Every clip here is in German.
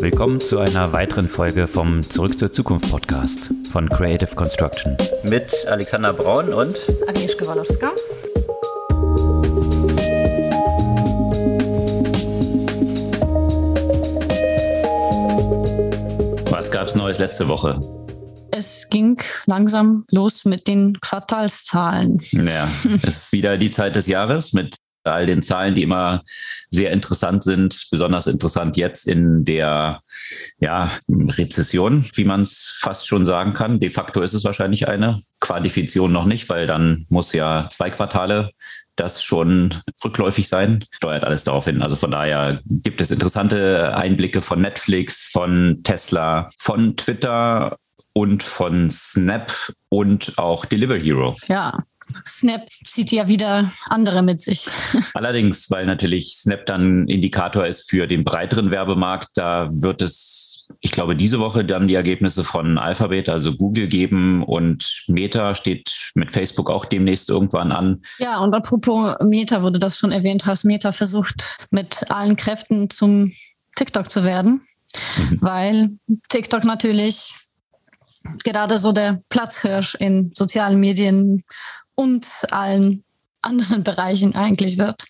Willkommen zu einer weiteren Folge vom Zurück zur Zukunft Podcast von Creative Construction. Mit Alexander Braun und Agnieszka Walowska. Was gab es Neues letzte Woche? Es ging langsam los mit den Quartalszahlen. Ja, es ist wieder die Zeit des Jahres mit all den Zahlen, die immer sehr interessant sind, besonders interessant jetzt in der ja, Rezession, wie man es fast schon sagen kann. De facto ist es wahrscheinlich eine Quantifizierung noch nicht, weil dann muss ja zwei Quartale das schon rückläufig sein, steuert alles darauf hin. Also von daher gibt es interessante Einblicke von Netflix, von Tesla, von Twitter und von Snap und auch Deliver Hero. Ja, Snap zieht ja wieder andere mit sich. Allerdings, weil natürlich Snap dann Indikator ist für den breiteren Werbemarkt, da wird es, ich glaube, diese Woche dann die Ergebnisse von Alphabet, also Google geben und Meta steht mit Facebook auch demnächst irgendwann an. Ja, und apropos Meta, du das schon erwähnt hast, Meta versucht mit allen Kräften zum TikTok zu werden, mhm. weil TikTok natürlich gerade so der Platzhirsch in sozialen Medien und allen anderen Bereichen eigentlich wird.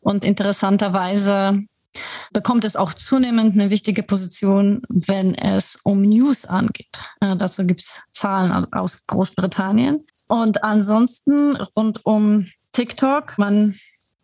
Und interessanterweise bekommt es auch zunehmend eine wichtige Position, wenn es um News angeht. Äh, dazu gibt es Zahlen aus Großbritannien. Und ansonsten rund um TikTok, man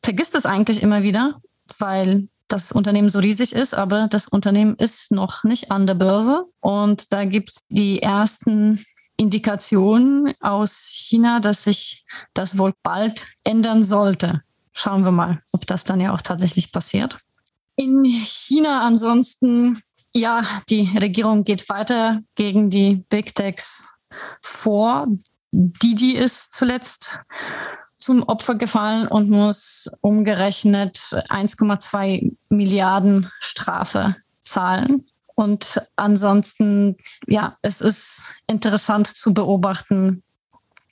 vergisst es eigentlich immer wieder, weil das Unternehmen so riesig ist, aber das Unternehmen ist noch nicht an der Börse. Und da gibt es die ersten Indikationen aus China, dass sich das wohl bald ändern sollte. Schauen wir mal, ob das dann ja auch tatsächlich passiert. In China ansonsten, ja, die Regierung geht weiter gegen die Big Techs vor. Didi ist zuletzt zum Opfer gefallen und muss umgerechnet 1,2 Milliarden Strafe zahlen. Und ansonsten, ja, es ist interessant zu beobachten,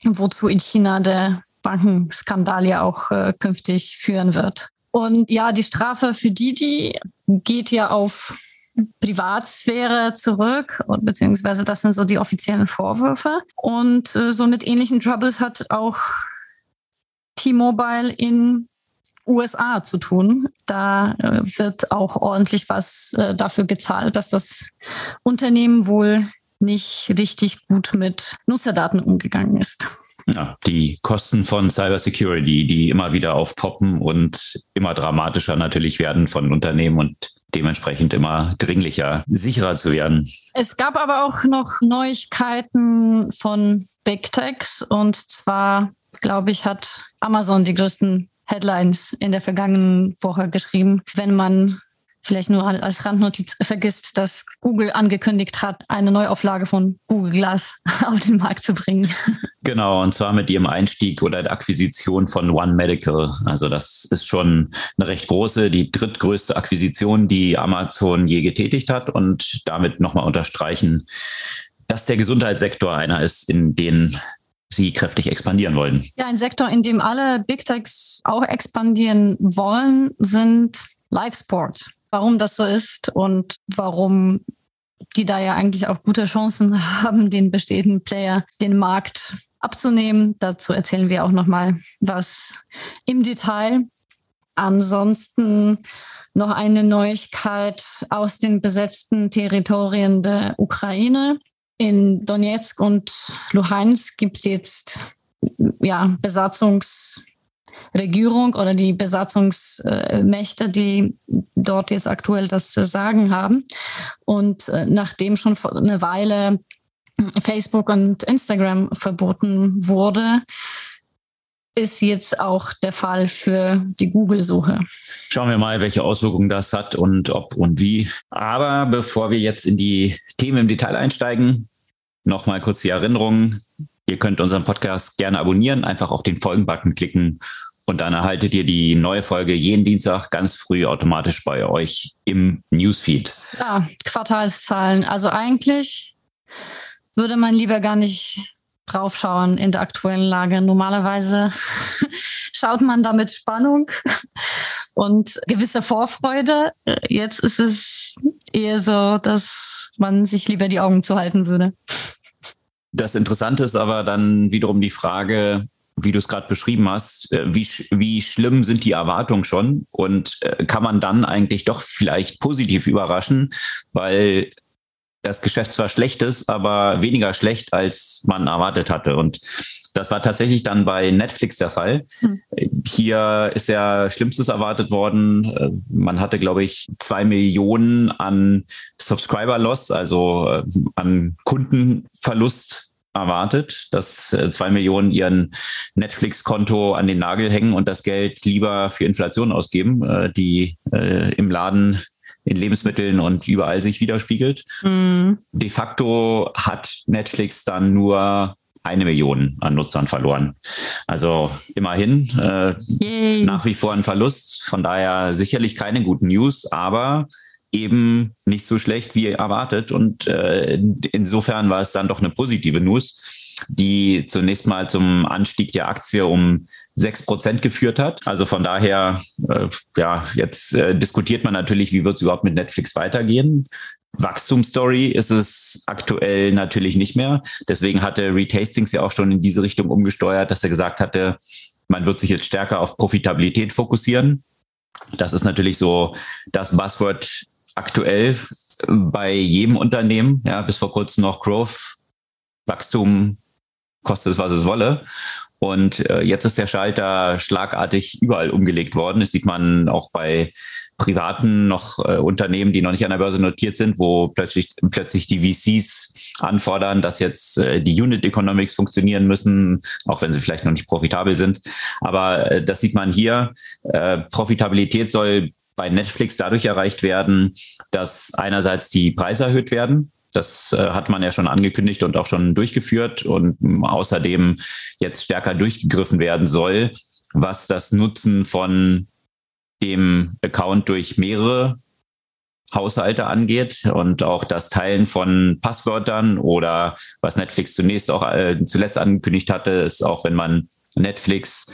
wozu in China der Bankenskandal ja auch äh, künftig führen wird. Und ja, die Strafe für Didi geht ja auf Privatsphäre zurück, beziehungsweise das sind so die offiziellen Vorwürfe. Und äh, so mit ähnlichen Troubles hat auch T-Mobile in USA zu tun. Da äh, wird auch ordentlich was äh, dafür gezahlt, dass das Unternehmen wohl nicht richtig gut mit Nutzerdaten umgegangen ist. Ja, die Kosten von Cybersecurity, die immer wieder aufpoppen und immer dramatischer natürlich werden von Unternehmen und dementsprechend immer dringlicher, sicherer zu werden. Es gab aber auch noch Neuigkeiten von Big Techs und zwar, glaube ich, hat Amazon die größten Headlines in der vergangenen Woche geschrieben, wenn man vielleicht nur als Randnotiz vergisst, dass Google angekündigt hat, eine Neuauflage von Google Glass auf den Markt zu bringen. Genau, und zwar mit ihrem Einstieg oder der Akquisition von One Medical. Also das ist schon eine recht große, die drittgrößte Akquisition, die Amazon je getätigt hat und damit nochmal unterstreichen, dass der Gesundheitssektor einer ist, in den sie kräftig expandieren wollen. Ja, ein Sektor, in dem alle Big Techs auch expandieren wollen, sind Live-Sports. Warum das so ist und warum die da ja eigentlich auch gute Chancen haben, den bestehenden Player den Markt abzunehmen. Dazu erzählen wir auch noch mal was im Detail. Ansonsten noch eine Neuigkeit aus den besetzten Territorien der Ukraine. In Donetsk und Luhansk gibt es jetzt ja, Besatzungsregierung oder die Besatzungsmächte, die dort jetzt aktuell das Sagen haben. Und äh, nachdem schon vor eine Weile Facebook und Instagram verboten wurde, ist jetzt auch der Fall für die Google-Suche. Schauen wir mal, welche Auswirkungen das hat und ob und wie. Aber bevor wir jetzt in die Themen im Detail einsteigen, nochmal kurz die Erinnerung. Ihr könnt unseren Podcast gerne abonnieren, einfach auf den Folgen-Button klicken und dann erhaltet ihr die neue Folge jeden Dienstag ganz früh automatisch bei euch im Newsfeed. Ja, Quartalszahlen. Also eigentlich würde man lieber gar nicht draufschauen in der aktuellen Lage. Normalerweise schaut man da mit Spannung und gewisser Vorfreude. Jetzt ist es eher so, dass man sich lieber die Augen zuhalten würde. Das Interessante ist aber dann wiederum die Frage, wie du es gerade beschrieben hast, äh, wie, wie schlimm sind die Erwartungen schon und äh, kann man dann eigentlich doch vielleicht positiv überraschen, weil das Geschäft zwar schlecht ist, aber weniger schlecht, als man erwartet hatte. Und das war tatsächlich dann bei Netflix der Fall. Hm. Hier ist ja Schlimmstes erwartet worden. Äh, man hatte, glaube ich, zwei Millionen an Subscriber-Loss, also an Kundenverlust erwartet, dass äh, zwei Millionen ihren Netflix-Konto an den Nagel hängen und das Geld lieber für Inflation ausgeben, äh, die äh, im Laden in Lebensmitteln und überall sich widerspiegelt. Mm. De facto hat Netflix dann nur eine Million an Nutzern verloren. Also immerhin äh, nach wie vor ein Verlust. Von daher sicherlich keine guten News, aber eben nicht so schlecht wie erwartet. Und äh, insofern war es dann doch eine positive News, die zunächst mal zum Anstieg der Aktie um sechs Prozent geführt hat. Also von daher, äh, ja, jetzt äh, diskutiert man natürlich, wie wird es überhaupt mit Netflix weitergehen. Wachstumsstory ist es aktuell natürlich nicht mehr. Deswegen hatte Retastings ja auch schon in diese Richtung umgesteuert, dass er gesagt hatte, man wird sich jetzt stärker auf Profitabilität fokussieren. Das ist natürlich so das Buzzword aktuell bei jedem Unternehmen, ja, bis vor kurzem noch Growth, Wachstum, kostet es, was es wolle. Und äh, jetzt ist der Schalter schlagartig überall umgelegt worden. Das sieht man auch bei privaten noch äh, Unternehmen, die noch nicht an der Börse notiert sind, wo plötzlich, plötzlich die VCs anfordern, dass jetzt äh, die Unit Economics funktionieren müssen, auch wenn sie vielleicht noch nicht profitabel sind. Aber äh, das sieht man hier. Äh, Profitabilität soll bei Netflix dadurch erreicht werden, dass einerseits die Preise erhöht werden. Das äh, hat man ja schon angekündigt und auch schon durchgeführt und außerdem jetzt stärker durchgegriffen werden soll, was das Nutzen von dem Account durch mehrere Haushalte angeht und auch das Teilen von Passwörtern oder was Netflix zunächst auch äh, zuletzt angekündigt hatte, ist auch wenn man Netflix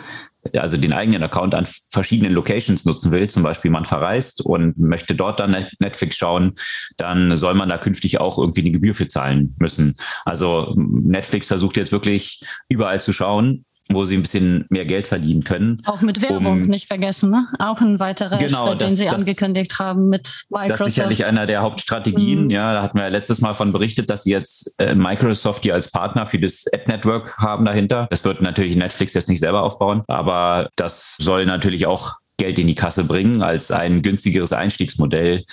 also den eigenen Account an verschiedenen Locations nutzen will, zum Beispiel man verreist und möchte dort dann Netflix schauen, dann soll man da künftig auch irgendwie eine Gebühr für zahlen müssen. Also Netflix versucht jetzt wirklich überall zu schauen, wo sie ein bisschen mehr Geld verdienen können. Auch mit Werbung um, nicht vergessen, ne? Auch ein weiterer genau, Schritt, das, den sie das, angekündigt haben mit Microsoft. Das ist sicherlich einer der Hauptstrategien. Mhm. Ja, da hatten wir ja letztes Mal von berichtet, dass sie jetzt äh, Microsoft hier als Partner für das Ad-Network haben dahinter. Das wird natürlich Netflix jetzt nicht selber aufbauen, aber das soll natürlich auch Geld in die Kasse bringen als ein günstigeres Einstiegsmodell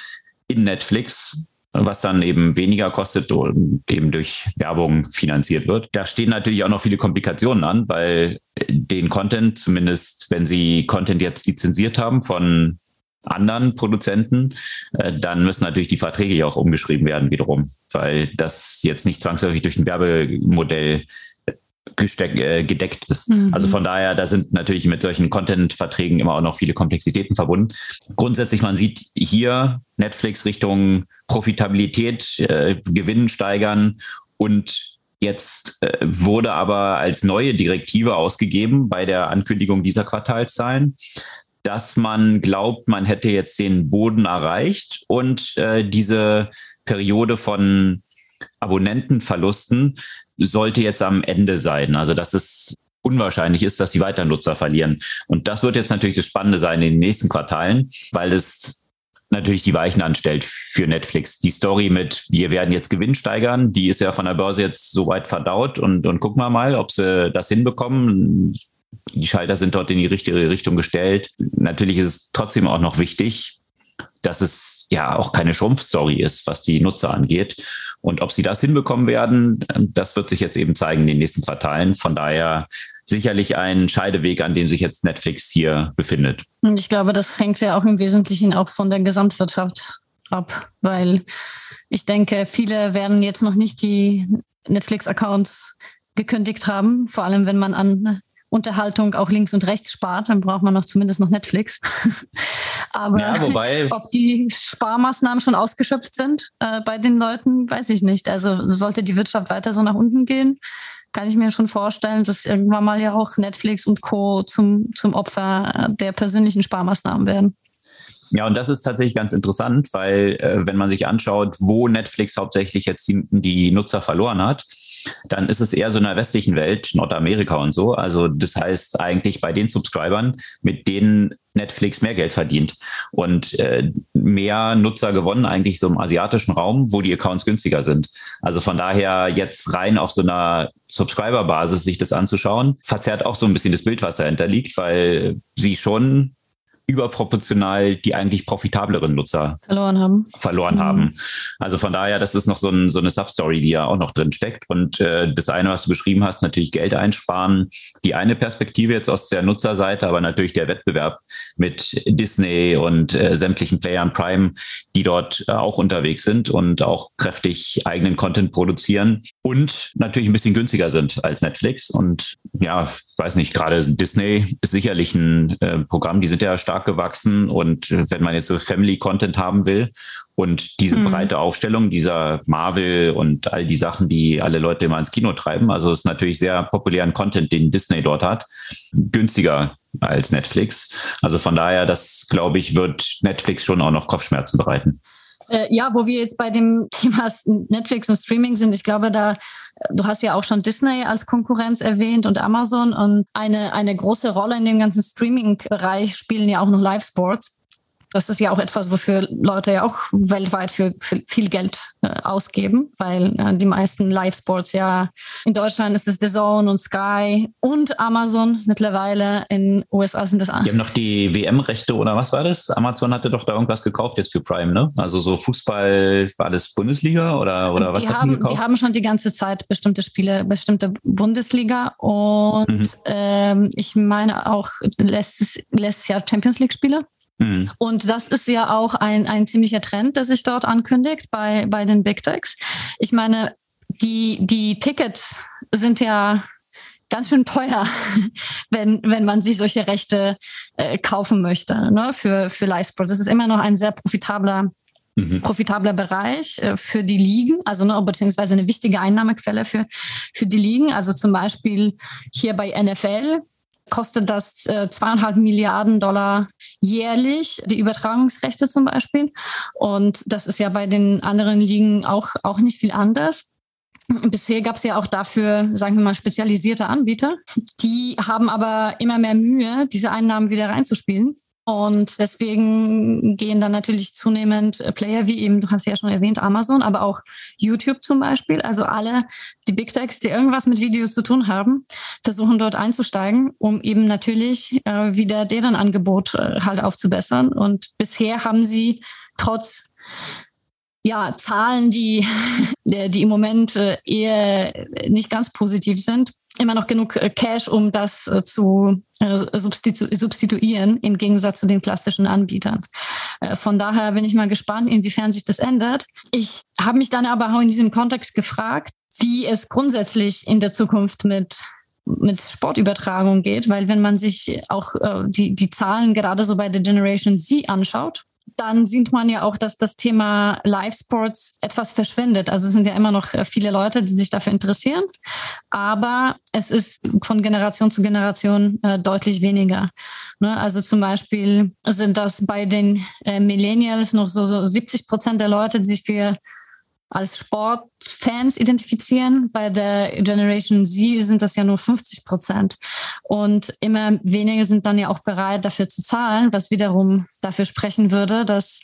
in Netflix was dann eben weniger kostet und eben durch Werbung finanziert wird. Da stehen natürlich auch noch viele Komplikationen an, weil den Content, zumindest wenn Sie Content jetzt lizenziert haben von anderen Produzenten, äh, dann müssen natürlich die Verträge ja auch umgeschrieben werden wiederum, weil das jetzt nicht zwangsläufig durch ein Werbemodell gesteck, äh, gedeckt ist. Mhm. Also von daher, da sind natürlich mit solchen Content-Verträgen immer auch noch viele Komplexitäten verbunden. Grundsätzlich, man sieht hier Netflix Richtung Profitabilität, äh, Gewinn steigern und Jetzt äh, wurde aber als neue Direktive ausgegeben bei der Ankündigung dieser Quartalszahlen, dass man glaubt, man hätte jetzt den Boden erreicht und äh, diese Periode von Abonnentenverlusten sollte jetzt am Ende sein. Also dass es unwahrscheinlich ist, dass die weiter Nutzer verlieren. Und das wird jetzt natürlich das Spannende sein in den nächsten Quartalen, weil es natürlich die Weichen anstellt für Netflix. Die Story mit, wir werden jetzt Gewinn steigern, die ist ja von der Börse jetzt soweit verdaut und, und gucken wir mal, ob sie das hinbekommen. Die Schalter sind dort in die richtige Richtung gestellt. Natürlich ist es trotzdem auch noch wichtig, dass es ja auch keine Schrumpfstory ist, was die Nutzer angeht. Und ob sie das hinbekommen werden, das wird sich jetzt eben zeigen in den nächsten Quartalen. Von daher sicherlich ein Scheideweg, an dem sich jetzt Netflix hier befindet. Und ich glaube, das hängt ja auch im Wesentlichen auch von der Gesamtwirtschaft ab, weil ich denke, viele werden jetzt noch nicht die Netflix-Accounts gekündigt haben, vor allem wenn man an Unterhaltung auch links und rechts spart, dann braucht man noch zumindest noch Netflix. Aber ja, wobei, ob die Sparmaßnahmen schon ausgeschöpft sind äh, bei den Leuten, weiß ich nicht. Also sollte die Wirtschaft weiter so nach unten gehen, kann ich mir schon vorstellen, dass irgendwann mal ja auch Netflix und Co. zum, zum Opfer der persönlichen Sparmaßnahmen werden. Ja, und das ist tatsächlich ganz interessant, weil äh, wenn man sich anschaut, wo Netflix hauptsächlich jetzt die, die Nutzer verloren hat, dann ist es eher so in der westlichen Welt, Nordamerika und so. Also das heißt eigentlich bei den Subscribern, mit denen Netflix mehr Geld verdient und äh, mehr Nutzer gewonnen eigentlich so im asiatischen Raum, wo die Accounts günstiger sind. Also von daher jetzt rein auf so einer Subscriber-Basis sich das anzuschauen, verzerrt auch so ein bisschen das Bild, was dahinter liegt, weil sie schon überproportional die eigentlich profitableren Nutzer verloren haben. Verloren mhm. haben. Also von daher, das ist noch so, ein, so eine Substory, die ja auch noch drin steckt. Und äh, das eine, was du beschrieben hast, natürlich Geld einsparen. Die eine Perspektive jetzt aus der Nutzerseite, aber natürlich der Wettbewerb mit Disney und äh, sämtlichen Playern Prime, die dort äh, auch unterwegs sind und auch kräftig eigenen Content produzieren und natürlich ein bisschen günstiger sind als Netflix. Und ja, weiß nicht, gerade Disney ist sicherlich ein äh, Programm, die sind ja stark gewachsen und wenn man jetzt so Family Content haben will und diese mhm. breite Aufstellung dieser Marvel und all die Sachen, die alle Leute immer ins Kino treiben, also ist natürlich sehr populären Content, den Disney dort hat, günstiger als Netflix. Also von daher, das glaube ich, wird Netflix schon auch noch Kopfschmerzen bereiten. Äh, ja, wo wir jetzt bei dem Thema Netflix und Streaming sind, ich glaube, da Du hast ja auch schon Disney als Konkurrenz erwähnt und Amazon und eine, eine große Rolle in dem ganzen Streaming-Bereich spielen ja auch noch Live-Sports. Das ist ja auch etwas, wofür Leute ja auch weltweit für, für viel Geld äh, ausgeben, weil äh, die meisten Live-Sports ja in Deutschland ist es The Zone und Sky und Amazon mittlerweile. In USA sind das andere. Die haben noch die WM-Rechte oder was war das? Amazon hatte doch da irgendwas gekauft jetzt für Prime, ne? Also so Fußball, war das Bundesliga oder, oder was die haben, die gekauft? Die haben schon die ganze Zeit bestimmte Spiele, bestimmte Bundesliga und mhm. ähm, ich meine auch letztes, letztes Jahr Champions League-Spiele. Mhm. Und das ist ja auch ein, ein ziemlicher Trend, der sich dort ankündigt bei, bei den Big Techs. Ich meine, die, die Tickets sind ja ganz schön teuer, wenn, wenn man sich solche Rechte äh, kaufen möchte ne, für, für Livesport. Das ist immer noch ein sehr profitabler Mhm. profitabler Bereich äh, für die Ligen, also ne, beziehungsweise eine wichtige Einnahmequelle für, für die Ligen. Also zum Beispiel hier bei NFL kostet das äh, zweieinhalb Milliarden Dollar jährlich, die Übertragungsrechte zum Beispiel. Und das ist ja bei den anderen Ligen auch, auch nicht viel anders. Bisher gab es ja auch dafür, sagen wir mal, spezialisierte Anbieter. Die haben aber immer mehr Mühe, diese Einnahmen wieder reinzuspielen. Und deswegen gehen dann natürlich zunehmend Player wie eben, du hast ja schon erwähnt, Amazon, aber auch YouTube zum Beispiel. Also alle die Big Techs, die irgendwas mit Videos zu tun haben, versuchen dort einzusteigen, um eben natürlich äh, wieder deren Angebot äh, halt aufzubessern. Und bisher haben sie trotz ja, Zahlen, die, die im Moment äh, eher nicht ganz positiv sind, immer noch genug äh, Cash, um das äh, zu äh, substitu substituieren, im Gegensatz zu den klassischen Anbietern. Von daher bin ich mal gespannt, inwiefern sich das ändert. Ich habe mich dann aber auch in diesem Kontext gefragt, wie es grundsätzlich in der Zukunft mit mit Sportübertragung geht, weil wenn man sich auch äh, die, die Zahlen gerade so bei der Generation Z anschaut, dann sieht man ja auch, dass das Thema Live-Sports etwas verschwindet. Also es sind ja immer noch äh, viele Leute, die sich dafür interessieren, aber es ist von Generation zu Generation äh, deutlich weniger. Ne? Also zum Beispiel sind das bei den äh, Millennials noch so, so 70 Prozent der Leute, die sich für als Sportfans identifizieren. Bei der Generation Z sind das ja nur 50 Prozent. Und immer weniger sind dann ja auch bereit, dafür zu zahlen, was wiederum dafür sprechen würde, dass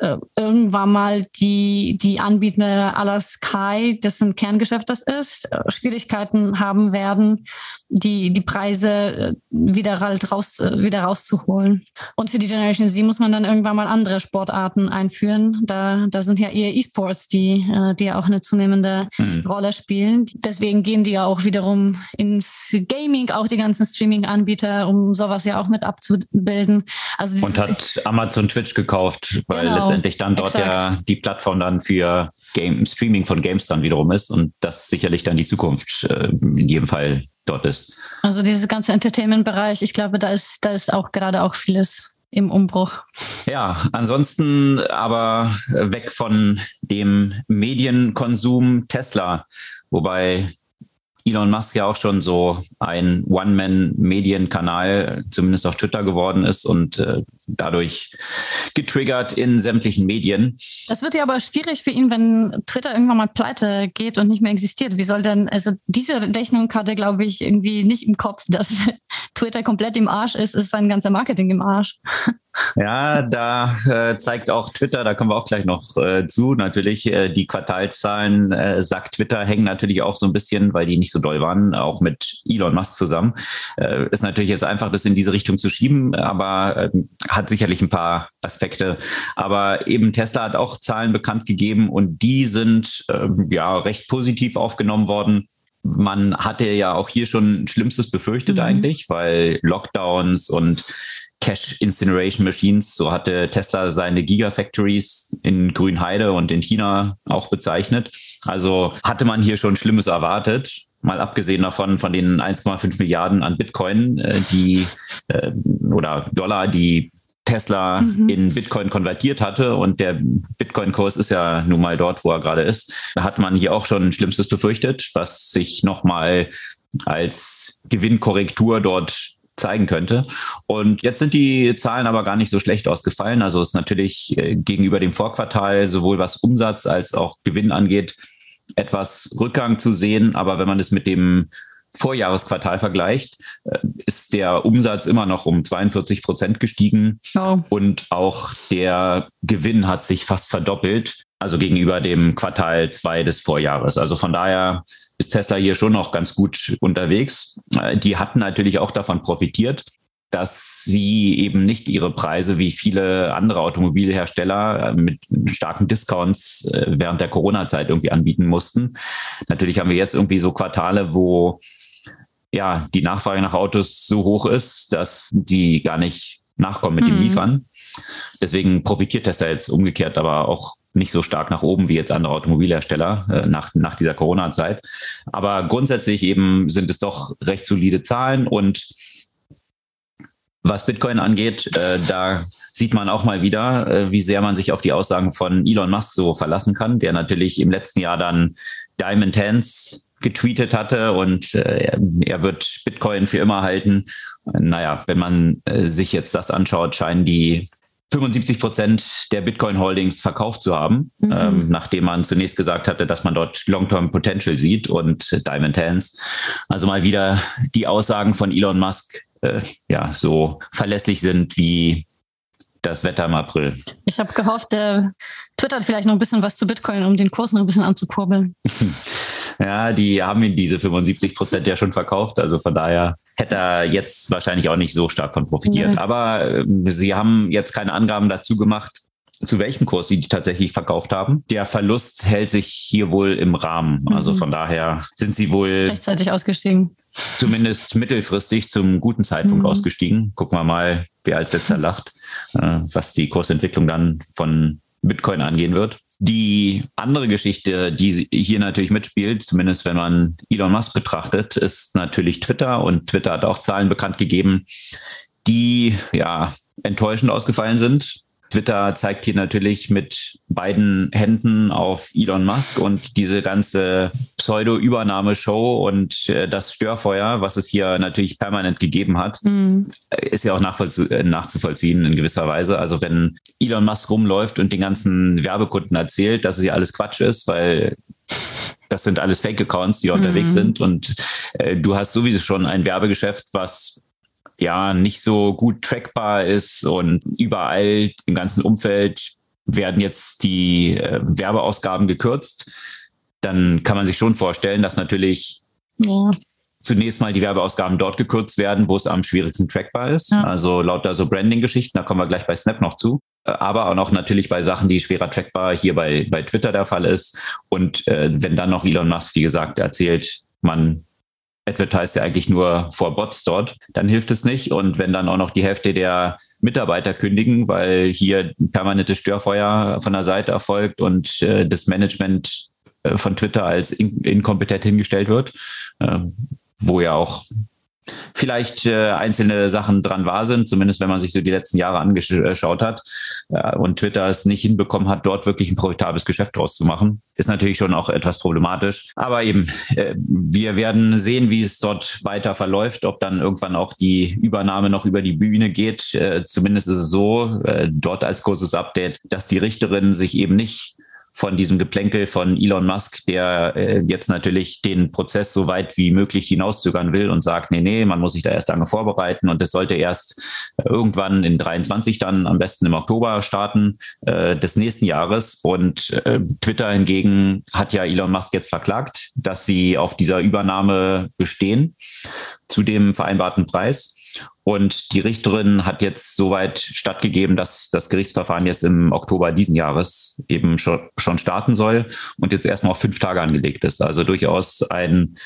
äh, irgendwann mal die, die Anbieter aller Sky, dessen Kerngeschäft das ist, äh, Schwierigkeiten haben werden, die, die Preise äh, wieder, halt raus, wieder rauszuholen. Und für die Generation Z muss man dann irgendwann mal andere Sportarten einführen. Da, da sind ja eher E-Sports, die, die ja auch eine zunehmende mhm. Rolle spielen. Deswegen gehen die ja auch wiederum ins Gaming, auch die ganzen Streaming-Anbieter, um sowas ja auch mit abzubilden. Also Und hat Amazon Twitch gekauft, weil genau letztendlich dann dort Exakt. ja die Plattform dann für Game, Streaming von Games dann wiederum ist und das sicherlich dann die Zukunft äh, in jedem Fall dort ist. Also dieses ganze Entertainment-Bereich, ich glaube, da ist, da ist auch gerade auch vieles im Umbruch. Ja, ansonsten aber weg von dem Medienkonsum Tesla, wobei Elon Musk ja auch schon so ein One-Man-Medienkanal, zumindest auf Twitter geworden ist und äh, dadurch getriggert in sämtlichen Medien. Das wird ja aber schwierig für ihn, wenn Twitter irgendwann mal pleite geht und nicht mehr existiert. Wie soll denn, also diese Rechnung hatte, glaube ich, irgendwie nicht im Kopf, dass Twitter komplett im Arsch ist, ist sein ganzer Marketing im Arsch. Ja, da äh, zeigt auch Twitter, da kommen wir auch gleich noch äh, zu, natürlich äh, die Quartalszahlen, äh, sagt Twitter, hängen natürlich auch so ein bisschen, weil die nicht so doll waren, auch mit Elon Musk zusammen. Äh, ist natürlich jetzt einfach, das in diese Richtung zu schieben, aber äh, hat sicherlich ein paar Aspekte. Aber eben Tesla hat auch Zahlen bekannt gegeben und die sind äh, ja recht positiv aufgenommen worden. Man hatte ja auch hier schon Schlimmstes befürchtet mhm. eigentlich, weil Lockdowns und Cash Incineration Machines, so hatte Tesla seine Gigafactories in Grünheide und in China auch bezeichnet. Also hatte man hier schon Schlimmes erwartet. Mal abgesehen davon, von den 1,5 Milliarden an Bitcoin, äh, die äh, oder Dollar, die Tesla mhm. in Bitcoin konvertiert hatte und der Bitcoin-Kurs ist ja nun mal dort, wo er gerade ist, da hat man hier auch schon Schlimmstes befürchtet, was sich nochmal als Gewinnkorrektur dort zeigen könnte. Und jetzt sind die Zahlen aber gar nicht so schlecht ausgefallen. Also ist natürlich äh, gegenüber dem Vorquartal sowohl was Umsatz als auch Gewinn angeht etwas Rückgang zu sehen. Aber wenn man es mit dem Vorjahresquartal vergleicht, äh, ist der Umsatz immer noch um 42 Prozent gestiegen oh. und auch der Gewinn hat sich fast verdoppelt, also gegenüber dem Quartal zwei des Vorjahres. Also von daher ist Tesla hier schon noch ganz gut unterwegs. Äh, die hatten natürlich auch davon profitiert, dass sie eben nicht ihre Preise wie viele andere Automobilhersteller äh, mit starken Discounts äh, während der Corona-Zeit irgendwie anbieten mussten. Natürlich haben wir jetzt irgendwie so Quartale, wo ja die Nachfrage nach Autos so hoch ist, dass die gar nicht nachkommen mit mhm. dem Liefern. Deswegen profitiert Tesla jetzt umgekehrt aber auch nicht so stark nach oben wie jetzt andere Automobilhersteller äh, nach, nach dieser Corona-Zeit. Aber grundsätzlich eben sind es doch recht solide Zahlen. Und was Bitcoin angeht, äh, da sieht man auch mal wieder, äh, wie sehr man sich auf die Aussagen von Elon Musk so verlassen kann, der natürlich im letzten Jahr dann Diamond Hands getweetet hatte und äh, er wird Bitcoin für immer halten. Naja, wenn man äh, sich jetzt das anschaut, scheinen die 75 Prozent der Bitcoin-Holdings verkauft zu haben, mhm. ähm, nachdem man zunächst gesagt hatte, dass man dort Long-Term Potential sieht und Diamond Hands. Also mal wieder die Aussagen von Elon Musk äh, ja so verlässlich sind wie das Wetter im April. Ich habe gehofft, der twittert vielleicht noch ein bisschen was zu Bitcoin, um den Kurs noch ein bisschen anzukurbeln. ja, die haben ihn diese 75 Prozent ja schon verkauft. Also von daher hätte er jetzt wahrscheinlich auch nicht so stark von profitiert. Nee. Aber äh, sie haben jetzt keine Angaben dazu gemacht, zu welchem Kurs sie die tatsächlich verkauft haben. Der Verlust hält sich hier wohl im Rahmen. Mhm. Also von daher sind sie wohl rechtzeitig ausgestiegen. Zumindest mittelfristig zum guten Zeitpunkt mhm. ausgestiegen. Gucken wir mal, wer als letzter lacht, äh, was die Kursentwicklung dann von Bitcoin angehen wird. Die andere Geschichte, die hier natürlich mitspielt, zumindest wenn man Elon Musk betrachtet, ist natürlich Twitter. Und Twitter hat auch Zahlen bekannt gegeben, die ja enttäuschend ausgefallen sind. Twitter zeigt hier natürlich mit beiden Händen auf Elon Musk und diese ganze Pseudo-Übernahmeshow und äh, das Störfeuer, was es hier natürlich permanent gegeben hat, mhm. ist ja auch äh, nachzuvollziehen in gewisser Weise. Also wenn Elon Musk rumläuft und den ganzen Werbekunden erzählt, dass es ja alles Quatsch ist, weil das sind alles Fake-Accounts, die mhm. unterwegs sind und äh, du hast sowieso schon ein Werbegeschäft, was ja nicht so gut trackbar ist und überall im ganzen Umfeld werden jetzt die äh, Werbeausgaben gekürzt, dann kann man sich schon vorstellen, dass natürlich ja. zunächst mal die Werbeausgaben dort gekürzt werden, wo es am schwierigsten trackbar ist. Ja. Also lauter so Branding-Geschichten, da kommen wir gleich bei Snap noch zu. Äh, aber auch noch natürlich bei Sachen, die schwerer trackbar hier bei, bei Twitter der Fall ist. Und äh, wenn dann noch Elon Musk, wie gesagt, erzählt, man advertise ja eigentlich nur vor Bots dort, dann hilft es nicht. Und wenn dann auch noch die Hälfte der Mitarbeiter kündigen, weil hier permanentes Störfeuer von der Seite erfolgt und äh, das Management äh, von Twitter als in inkompetent hingestellt wird, äh, wo ja auch vielleicht äh, einzelne Sachen dran wahr sind, zumindest wenn man sich so die letzten Jahre angeschaut hat äh, und Twitter es nicht hinbekommen hat, dort wirklich ein profitables Geschäft draus zu machen, ist natürlich schon auch etwas problematisch. Aber eben, äh, wir werden sehen, wie es dort weiter verläuft, ob dann irgendwann auch die Übernahme noch über die Bühne geht. Äh, zumindest ist es so, äh, dort als kurzes Update, dass die Richterin sich eben nicht von diesem Geplänkel von Elon Musk, der äh, jetzt natürlich den Prozess so weit wie möglich hinauszögern will und sagt, nee, nee, man muss sich da erst lange vorbereiten und es sollte erst irgendwann in 23 dann am besten im Oktober starten äh, des nächsten Jahres. Und äh, Twitter hingegen hat ja Elon Musk jetzt verklagt, dass sie auf dieser Übernahme bestehen zu dem vereinbarten Preis. Und die Richterin hat jetzt soweit stattgegeben, dass das Gerichtsverfahren jetzt im Oktober diesen Jahres eben schon, schon starten soll und jetzt erstmal auf fünf Tage angelegt ist. Also durchaus ein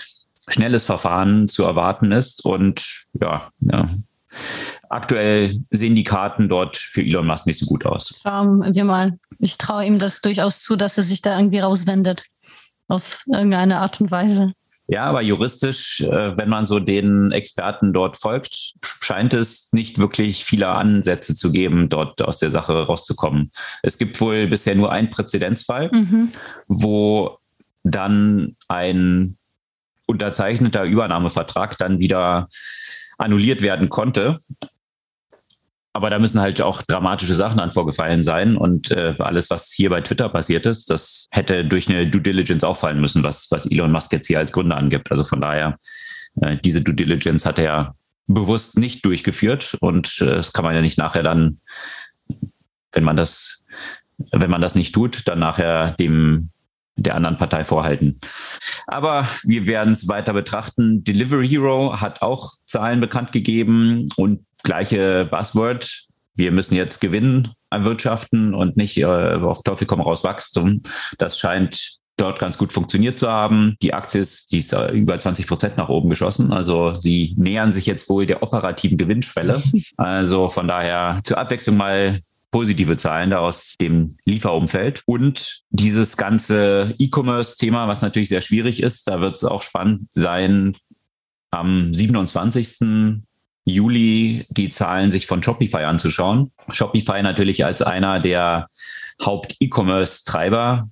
schnelles Verfahren zu erwarten ist. Und ja, ja aktuell sehen die Karten dort für Elon Musk nicht so gut aus. Schauen wir mal. Ich traue ihm das durchaus zu, dass er sich da irgendwie rauswendet. Auf irgendeine Art und Weise. Ja, aber juristisch, äh, wenn man so den Experten dort folgt, scheint es nicht wirklich viele Ansätze zu geben, dort aus der Sache rauszukommen. Es gibt wohl bisher nur einen Präzedenzfall, mhm. wo dann ein unterzeichneter Übernahmevertrag dann wieder annulliert werden konnte aber da müssen halt auch dramatische Sachen an vorgefallen sein. Und äh, alles, was hier bei Twitter passiert ist, das hätte durch eine Due Diligence auffallen müssen, was, was Elon Musk jetzt hier als Gründer angibt. Also von daher, äh, diese Due Diligence hat er bewusst nicht durchgeführt. Und äh, das kann man ja nicht nachher dann, wenn man das, wenn man das nicht tut, dann nachher dem der anderen Partei vorhalten. Aber wir werden es weiter betrachten. Delivery Hero hat auch Zahlen bekannt gegeben und gleiche Buzzword. Wir müssen jetzt Gewinn erwirtschaften und nicht äh, auf Teufel komm raus Wachstum. Das scheint dort ganz gut funktioniert zu haben. Die Aktie ist, die ist über 20 Prozent nach oben geschossen. Also sie nähern sich jetzt wohl der operativen Gewinnschwelle. Also von daher zur Abwechslung mal positive Zahlen da aus dem Lieferumfeld. Und dieses ganze E-Commerce-Thema, was natürlich sehr schwierig ist, da wird es auch spannend sein, am 27. Juli die Zahlen sich von Shopify anzuschauen. Shopify natürlich als einer der Haupt-E-Commerce-Treiber.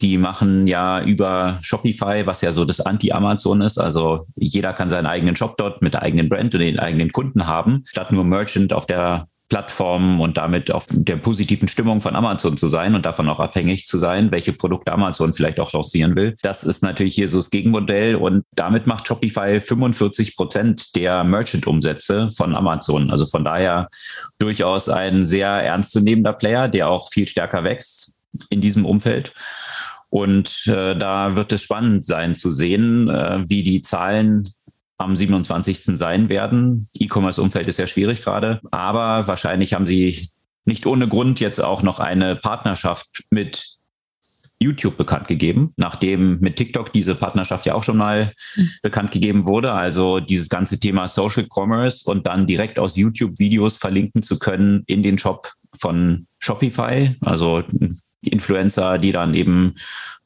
Die machen ja über Shopify, was ja so das Anti-Amazon ist. Also jeder kann seinen eigenen Shop dort mit der eigenen Brand und den eigenen Kunden haben, statt nur Merchant auf der Plattformen und damit auf der positiven Stimmung von Amazon zu sein und davon auch abhängig zu sein, welche Produkte Amazon vielleicht auch lancieren will. Das ist natürlich hier so das Gegenmodell und damit macht Shopify 45 Prozent der Merchant-Umsätze von Amazon. Also von daher durchaus ein sehr ernstzunehmender Player, der auch viel stärker wächst in diesem Umfeld. Und äh, da wird es spannend sein zu sehen, äh, wie die Zahlen am 27. sein werden. E-Commerce-Umfeld ist ja schwierig gerade, aber wahrscheinlich haben sie nicht ohne Grund jetzt auch noch eine Partnerschaft mit YouTube bekannt gegeben, nachdem mit TikTok diese Partnerschaft ja auch schon mal mhm. bekannt gegeben wurde. Also dieses ganze Thema Social Commerce und dann direkt aus YouTube Videos verlinken zu können in den Shop von Shopify. Also Influencer, die dann eben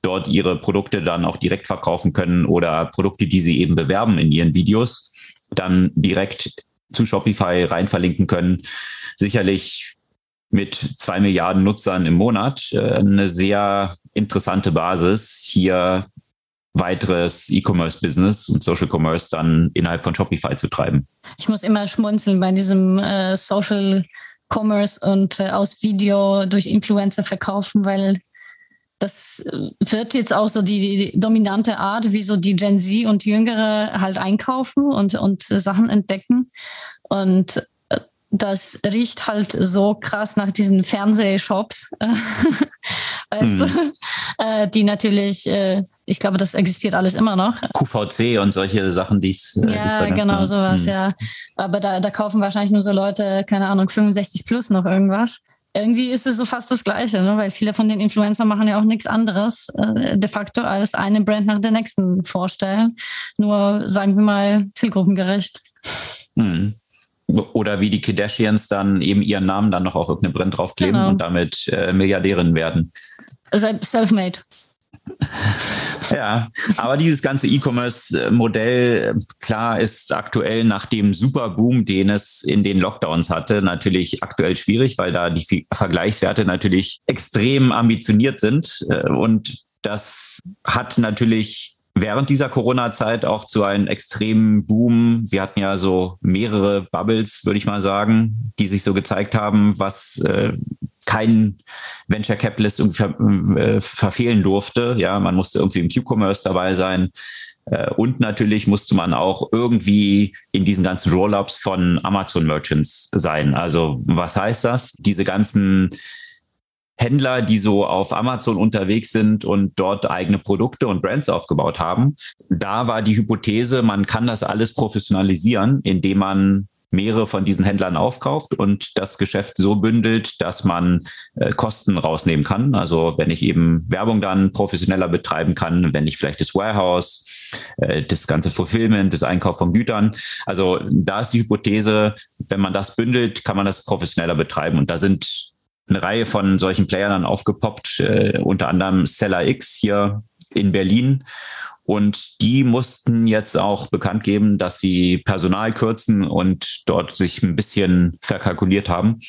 dort ihre Produkte dann auch direkt verkaufen können oder Produkte, die sie eben bewerben in ihren Videos, dann direkt zu Shopify rein verlinken können. Sicherlich mit zwei Milliarden Nutzern im Monat äh, eine sehr interessante Basis, hier weiteres E-Commerce-Business und Social Commerce dann innerhalb von Shopify zu treiben. Ich muss immer schmunzeln bei diesem äh, Social Commerce und äh, aus Video durch Influencer verkaufen, weil das äh, wird jetzt auch so die, die, dominante Art, wie so die Gen Z und Jüngere halt einkaufen und, und Sachen entdecken. Und das riecht halt so krass nach diesen Fernsehshops, weißt du? Äh, die natürlich, ich glaube, das existiert alles immer noch. QVC und solche Sachen, die es Ja, genau, sowas, mhm. ja. Aber da, da kaufen wahrscheinlich nur so Leute, keine Ahnung, 65 plus noch irgendwas irgendwie ist es so fast das Gleiche, ne? weil viele von den Influencern machen ja auch nichts anderes äh, de facto als eine Brand nach der nächsten vorstellen. Nur, sagen wir mal, zielgruppengerecht. Hm. Oder wie die Kardashians dann eben ihren Namen dann noch auf irgendeine Brand draufkleben genau. und damit äh, Milliardärin werden. Self-made. Ja, aber dieses ganze E-Commerce-Modell, klar, ist aktuell nach dem Superboom, den es in den Lockdowns hatte, natürlich aktuell schwierig, weil da die Vergleichswerte natürlich extrem ambitioniert sind. Und das hat natürlich während dieser Corona-Zeit auch zu einem extremen Boom. Wir hatten ja so mehrere Bubbles, würde ich mal sagen, die sich so gezeigt haben, was äh, kein Venture Capitalist irgendwie äh, verfehlen durfte. Ja, man musste irgendwie im Q-Commerce dabei sein. Äh, und natürlich musste man auch irgendwie in diesen ganzen Roll-ups von Amazon Merchants sein. Also was heißt das? Diese ganzen Händler, die so auf Amazon unterwegs sind und dort eigene Produkte und Brands aufgebaut haben. Da war die Hypothese, man kann das alles professionalisieren, indem man mehrere von diesen Händlern aufkauft und das Geschäft so bündelt, dass man äh, Kosten rausnehmen kann. Also wenn ich eben Werbung dann professioneller betreiben kann, wenn ich vielleicht das Warehouse, äh, das ganze Fulfillment, das Einkauf von Gütern. Also da ist die Hypothese, wenn man das bündelt, kann man das professioneller betreiben. Und da sind eine Reihe von solchen Playern dann aufgepoppt, äh, unter anderem Seller X hier in Berlin. Und die mussten jetzt auch bekannt geben, dass sie Personal kürzen und dort sich ein bisschen verkalkuliert haben.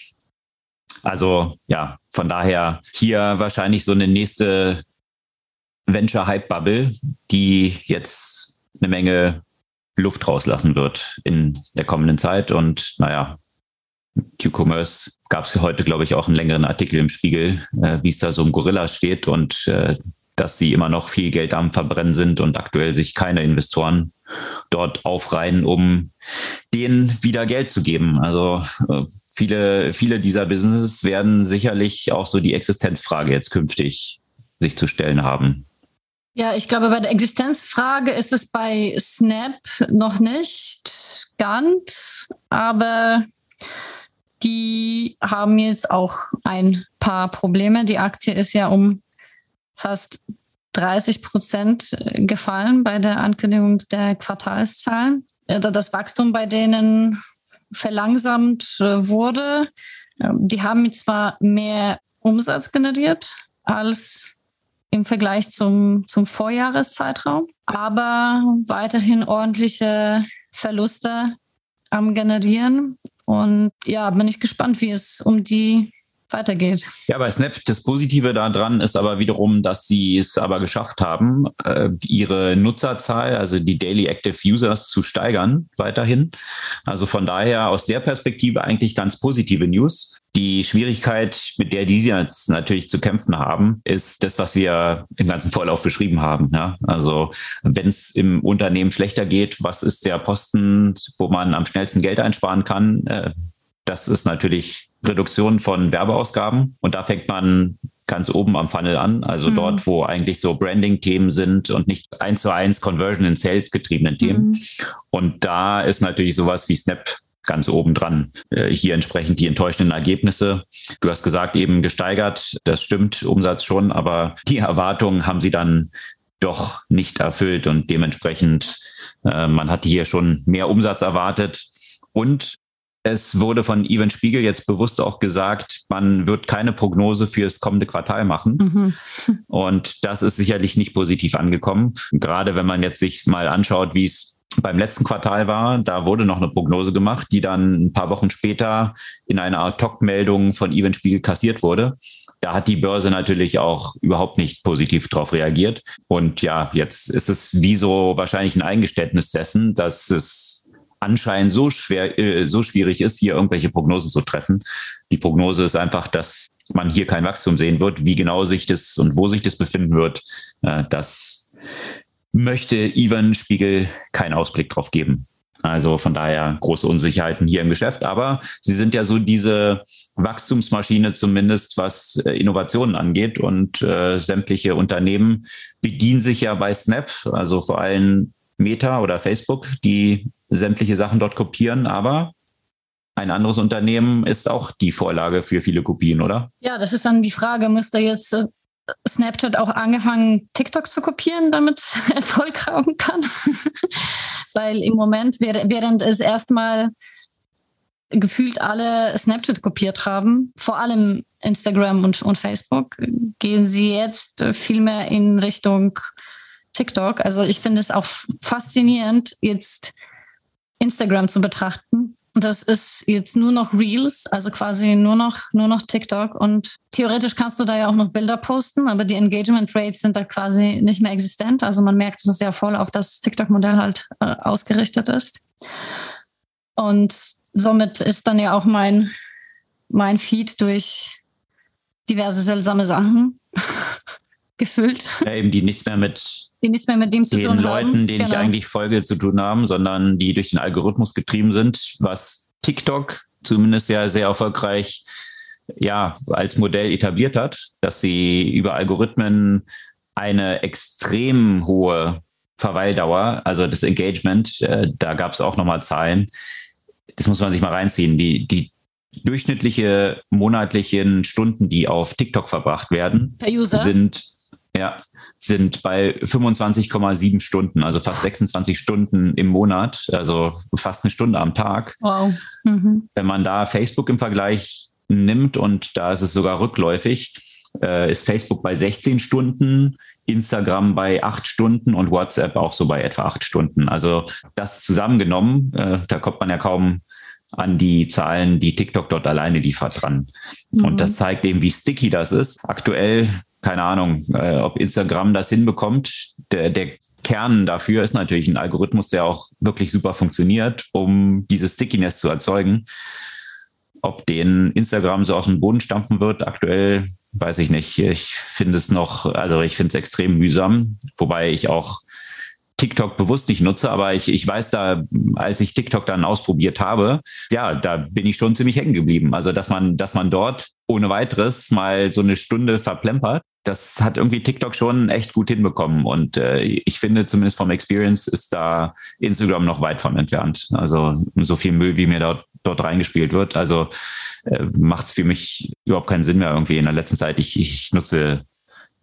Also ja, von daher hier wahrscheinlich so eine nächste Venture-Hype-Bubble, die jetzt eine Menge Luft rauslassen wird in der kommenden Zeit. Und naja, Q-Commerce gab es heute, glaube ich, auch einen längeren Artikel im Spiegel, äh, wie es da so um Gorilla steht und äh, dass sie immer noch viel Geld am Verbrennen sind und aktuell sich keine Investoren dort aufreihen, um denen wieder Geld zu geben. Also äh, viele, viele dieser Businesses werden sicherlich auch so die Existenzfrage jetzt künftig sich zu stellen haben. Ja, ich glaube, bei der Existenzfrage ist es bei Snap noch nicht ganz, aber die haben jetzt auch ein paar Probleme. Die Aktie ist ja um fast 30 Prozent gefallen bei der Ankündigung der Quartalszahlen. Äh, das Wachstum bei denen verlangsamt äh, wurde. Ähm, die haben zwar mehr Umsatz generiert als im Vergleich zum, zum Vorjahreszeitraum, aber weiterhin ordentliche Verluste am Generieren. Und ja, bin ich gespannt, wie es um die weitergeht. Ja, bei Snap, das Positive daran ist aber wiederum, dass sie es aber geschafft haben, äh, ihre Nutzerzahl, also die Daily Active Users zu steigern weiterhin. Also von daher aus der Perspektive eigentlich ganz positive News. Die Schwierigkeit, mit der die jetzt natürlich zu kämpfen haben, ist das, was wir im ganzen Vorlauf beschrieben haben. Ja? Also wenn es im Unternehmen schlechter geht, was ist der Posten, wo man am schnellsten Geld einsparen kann? Äh, das ist natürlich Reduktion von Werbeausgaben. Und da fängt man ganz oben am Funnel an, also mhm. dort, wo eigentlich so Branding-Themen sind und nicht eins zu eins Conversion in Sales getriebenen Themen. Mhm. Und da ist natürlich sowas wie Snap ganz oben dran. Äh, hier entsprechend die enttäuschenden Ergebnisse. Du hast gesagt, eben gesteigert. Das stimmt, Umsatz schon, aber die Erwartungen haben sie dann doch nicht erfüllt und dementsprechend, äh, man hatte hier schon mehr Umsatz erwartet. Und es wurde von Ivan Spiegel jetzt bewusst auch gesagt, man wird keine Prognose fürs kommende Quartal machen. Mhm. Und das ist sicherlich nicht positiv angekommen. Gerade wenn man jetzt sich mal anschaut, wie es beim letzten Quartal war, da wurde noch eine Prognose gemacht, die dann ein paar Wochen später in einer Art Talk-Meldung von Event Spiegel kassiert wurde. Da hat die Börse natürlich auch überhaupt nicht positiv darauf reagiert. Und ja, jetzt ist es wie so wahrscheinlich ein Eingeständnis dessen, dass es anscheinend so schwer, äh, so schwierig ist, hier irgendwelche Prognosen zu treffen. Die Prognose ist einfach, dass man hier kein Wachstum sehen wird. Wie genau sich das und wo sich das befinden wird, äh, das möchte Ivan Spiegel keinen Ausblick drauf geben. Also von daher große Unsicherheiten hier im Geschäft. Aber sie sind ja so diese Wachstumsmaschine zumindest, was äh, Innovationen angeht. Und äh, sämtliche Unternehmen bedienen sich ja bei Snap, also vor allem Meta oder Facebook, die sämtliche Sachen dort kopieren. Aber ein anderes Unternehmen ist auch die Vorlage für viele Kopien, oder? Ja, das ist dann die Frage, müsste jetzt äh, Snapchat auch angefangen, TikTok zu kopieren, damit es Erfolg haben kann. Weil im Moment, während es erstmal gefühlt alle Snapchat kopiert haben, vor allem Instagram und, und Facebook, gehen sie jetzt viel mehr in Richtung TikTok. Also ich finde es auch faszinierend, jetzt Instagram zu betrachten. Das ist jetzt nur noch Reels, also quasi nur noch, nur noch TikTok. Und theoretisch kannst du da ja auch noch Bilder posten, aber die Engagement Rates sind da quasi nicht mehr existent. Also man merkt, dass es ja voll auf das TikTok-Modell halt äh, ausgerichtet ist. Und somit ist dann ja auch mein, mein Feed durch diverse seltsame Sachen gefüllt. Ja, eben die nichts mehr mit die nichts mehr mit dem zu den Leuten, denen genau. ich eigentlich folge, zu tun haben, sondern die durch den Algorithmus getrieben sind, was TikTok zumindest ja sehr erfolgreich ja als Modell etabliert hat, dass sie über Algorithmen eine extrem hohe Verweildauer, also das Engagement, äh, da gab es auch nochmal Zahlen. Das muss man sich mal reinziehen. Die, die durchschnittliche monatlichen Stunden, die auf TikTok verbracht werden, sind ja, sind bei 25,7 Stunden, also fast 26 Stunden im Monat, also fast eine Stunde am Tag. Wow. Mhm. Wenn man da Facebook im Vergleich nimmt und da ist es sogar rückläufig, äh, ist Facebook bei 16 Stunden, Instagram bei acht Stunden und WhatsApp auch so bei etwa acht Stunden. Also das zusammengenommen, äh, da kommt man ja kaum an die Zahlen, die TikTok dort alleine liefert dran. Mhm. Und das zeigt eben, wie sticky das ist. Aktuell keine Ahnung, äh, ob Instagram das hinbekommt. Der, der Kern dafür ist natürlich ein Algorithmus, der auch wirklich super funktioniert, um diese Stickiness zu erzeugen. Ob den Instagram so aus dem Boden stampfen wird, aktuell weiß ich nicht. Ich finde es noch, also ich finde es extrem mühsam, wobei ich auch TikTok bewusst nicht nutze, aber ich, ich weiß da, als ich TikTok dann ausprobiert habe, ja, da bin ich schon ziemlich hängen geblieben. Also, dass man, dass man dort ohne weiteres mal so eine Stunde verplempert, das hat irgendwie TikTok schon echt gut hinbekommen. Und äh, ich finde, zumindest vom Experience ist da Instagram noch weit von entfernt. Also so viel Müll, wie mir dort, dort reingespielt wird. Also äh, macht es für mich überhaupt keinen Sinn mehr irgendwie in der letzten Zeit. Ich, ich nutze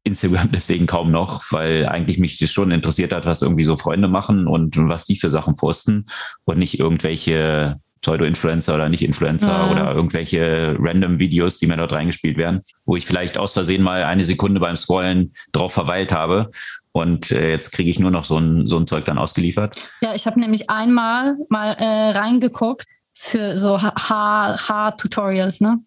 Instagram deswegen kaum noch, weil eigentlich mich das schon interessiert hat, was irgendwie so Freunde machen und was die für Sachen posten und nicht irgendwelche Pseudo-Influencer oder nicht Influencer ja. oder irgendwelche random Videos, die mir dort reingespielt werden, wo ich vielleicht aus Versehen mal eine Sekunde beim Scrollen drauf verweilt habe und äh, jetzt kriege ich nur noch so ein, so ein Zeug dann ausgeliefert. Ja, ich habe nämlich einmal mal äh, reingeguckt für so Haar-Tutorials, ne?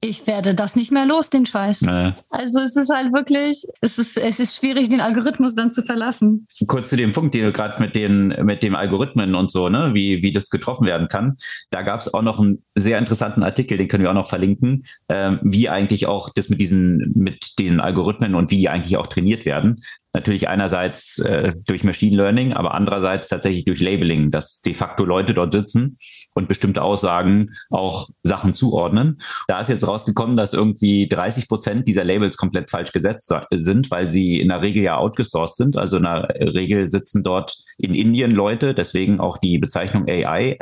Ich werde das nicht mehr los, den Scheiß. Nee. Also es ist halt wirklich, es ist, es ist schwierig, den Algorithmus dann zu verlassen. Kurz zu dem Punkt, den du gerade mit den, mit dem Algorithmen und so, ne, wie, wie das getroffen werden kann. Da gab es auch noch einen sehr interessanten Artikel, den können wir auch noch verlinken, ähm, wie eigentlich auch das mit diesen, mit den Algorithmen und wie die eigentlich auch trainiert werden. Natürlich einerseits äh, durch Machine Learning, aber andererseits tatsächlich durch Labeling, dass de facto Leute dort sitzen und bestimmte Aussagen auch Sachen zuordnen. Da ist jetzt rausgekommen, dass irgendwie 30 Prozent dieser Labels komplett falsch gesetzt sind, weil sie in der Regel ja outgesourced sind. Also in der Regel sitzen dort in Indien Leute, deswegen auch die Bezeichnung AI,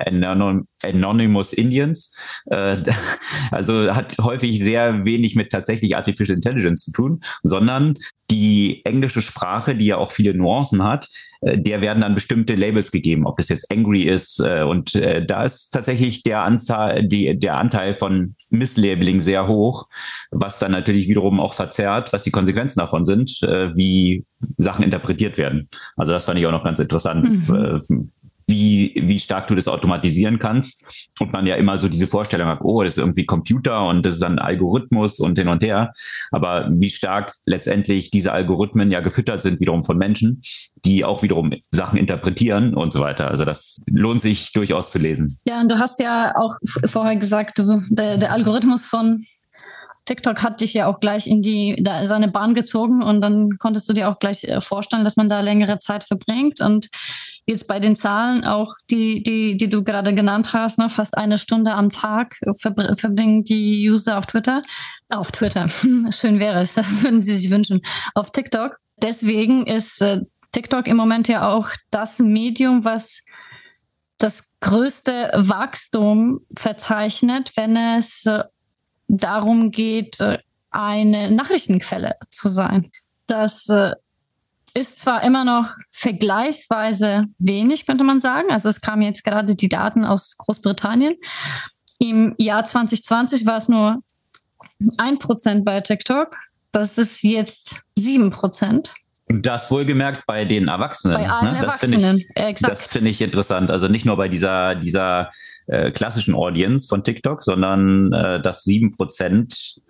Anonymous Indians. Äh, also hat häufig sehr wenig mit tatsächlich Artificial Intelligence zu tun, sondern die englische Sprache, die ja auch viele Nuancen hat, äh, der werden dann bestimmte Labels gegeben, ob das jetzt angry ist. Äh, und da ist tatsächlich der Anzahl, die, der Anteil von Misslabeling sehr hoch, was dann natürlich wiederum auch verzerrt, was die Konsequenzen davon sind, wie Sachen interpretiert werden. Also das fand ich auch noch ganz interessant. Mhm wie, wie stark du das automatisieren kannst. Und man ja immer so diese Vorstellung hat, oh, das ist irgendwie Computer und das ist dann Algorithmus und hin und her. Aber wie stark letztendlich diese Algorithmen ja gefüttert sind wiederum von Menschen, die auch wiederum Sachen interpretieren und so weiter. Also das lohnt sich durchaus zu lesen. Ja, und du hast ja auch vorher gesagt, du, der, der Algorithmus von TikTok hat dich ja auch gleich in die da, seine Bahn gezogen und dann konntest du dir auch gleich äh, vorstellen, dass man da längere Zeit verbringt. Und jetzt bei den Zahlen auch, die, die, die du gerade genannt hast, ne, fast eine Stunde am Tag verbringen die User auf Twitter. Auf Twitter. Schön wäre es, das würden sie sich wünschen. Auf TikTok. Deswegen ist äh, TikTok im Moment ja auch das Medium, was das größte Wachstum verzeichnet, wenn es äh, darum geht, äh, eine Nachrichtenquelle zu sein. Das äh, ist zwar immer noch vergleichsweise wenig, könnte man sagen. Also es kamen jetzt gerade die Daten aus Großbritannien. Im Jahr 2020 war es nur ein Prozent bei TikTok. Das ist jetzt sieben Prozent. Und das wohlgemerkt bei den Erwachsenen. Bei allen ne? Das Erwachsenen, finde ich, exakt. das finde ich interessant. Also nicht nur bei dieser, dieser äh, klassischen Audience von TikTok, sondern äh, dass sieben Prozent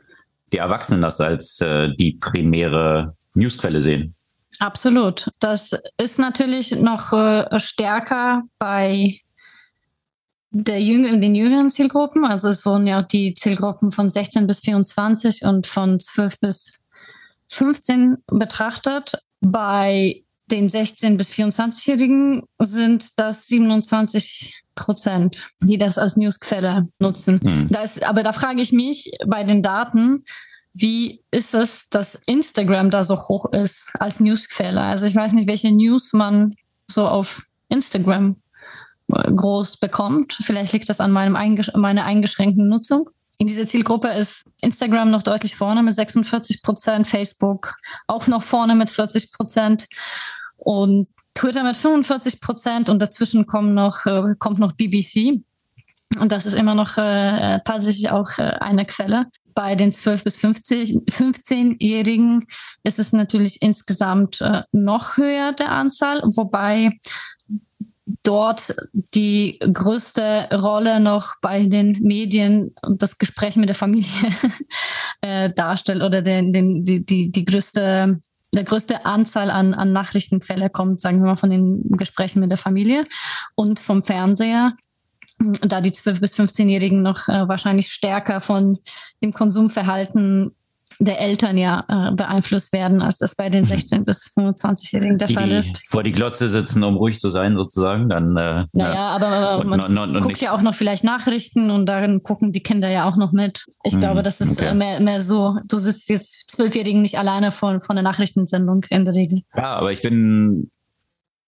der Erwachsenen das als äh, die primäre Newsquelle sehen. Absolut. Das ist natürlich noch äh, stärker bei der Jüng den jüngeren Zielgruppen. Also es wurden ja auch die Zielgruppen von 16 bis 24 und von 12 bis 15 betrachtet. Bei den 16 bis 24-Jährigen sind das 27 Prozent, die das als Newsquelle nutzen. Hm. Da ist, aber da frage ich mich bei den Daten, wie ist es, dass Instagram da so hoch ist als Newsquelle? Also ich weiß nicht, welche News man so auf Instagram äh, groß bekommt. Vielleicht liegt das an meinem eingesch meiner eingeschränkten Nutzung. In dieser Zielgruppe ist Instagram noch deutlich vorne mit 46 Prozent, Facebook auch noch vorne mit 40 Prozent und Twitter mit 45 Prozent und dazwischen kommen noch, äh, kommt noch BBC. Und das ist immer noch äh, tatsächlich auch äh, eine Quelle. Bei den 12- bis 15-Jährigen ist es natürlich insgesamt äh, noch höher der Anzahl, wobei dort die größte Rolle noch bei den Medien das Gespräch mit der Familie äh, darstellt oder den, den, die, die, die größte der größte Anzahl an, an Nachrichtenquelle kommt, sagen wir mal, von den Gesprächen mit der Familie und vom Fernseher, da die 12- bis 15-Jährigen noch äh, wahrscheinlich stärker von dem Konsumverhalten der Eltern ja äh, beeinflusst werden, als das bei den 16- bis 25-Jährigen der die, Fall ist. vor die Glotze sitzen, um ruhig zu sein, sozusagen, dann. Äh, Naja, aber und, man und, und, guckt nicht- ja auch noch vielleicht Nachrichten und dann gucken die Kinder ja auch noch mit. Ich Mhm, glaube, das ist okay. äh, mehr, mehr so, du sitzt jetzt Zwölfjährigen nicht alleine vor, vor einer Nachrichtensendung in der Regel. Ja, aber ich bin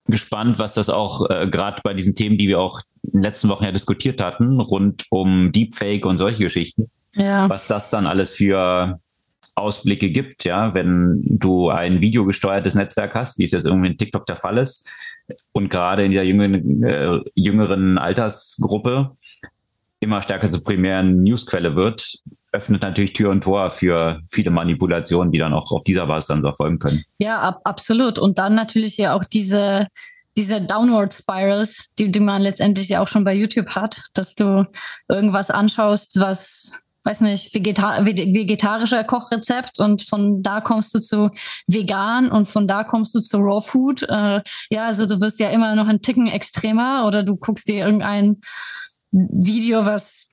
gespannt, was das auch äh, gerade bei diesen Themen, die wir auch in den letzten Wochen ja diskutiert hatten, rund um Deepfake und solche Geschichten, Ja. was das dann alles für Ausblicke gibt, ja, wenn du ein videogesteuertes Netzwerk hast, wie es jetzt irgendwie in TikTok der Fall ist, und gerade in dieser jüngeren, äh, jüngeren Altersgruppe immer stärker zur primären Newsquelle wird, öffnet natürlich Tür und Tor für viele Manipulationen, die dann auch auf dieser Basis dann so erfolgen können. Ja, ab, absolut. Und dann natürlich ja auch diese, diese Downward Spirals, die, die man letztendlich ja auch schon bei YouTube hat, dass du irgendwas anschaust, was, weiß nicht, vegeta vege- vegetarischer Kochrezept und von da kommst du zu vegan und von da kommst du zu Raw Food. Äh, ja, also du wirst ja immer noch ein Ticken extremer oder du guckst dir irgendein Video, was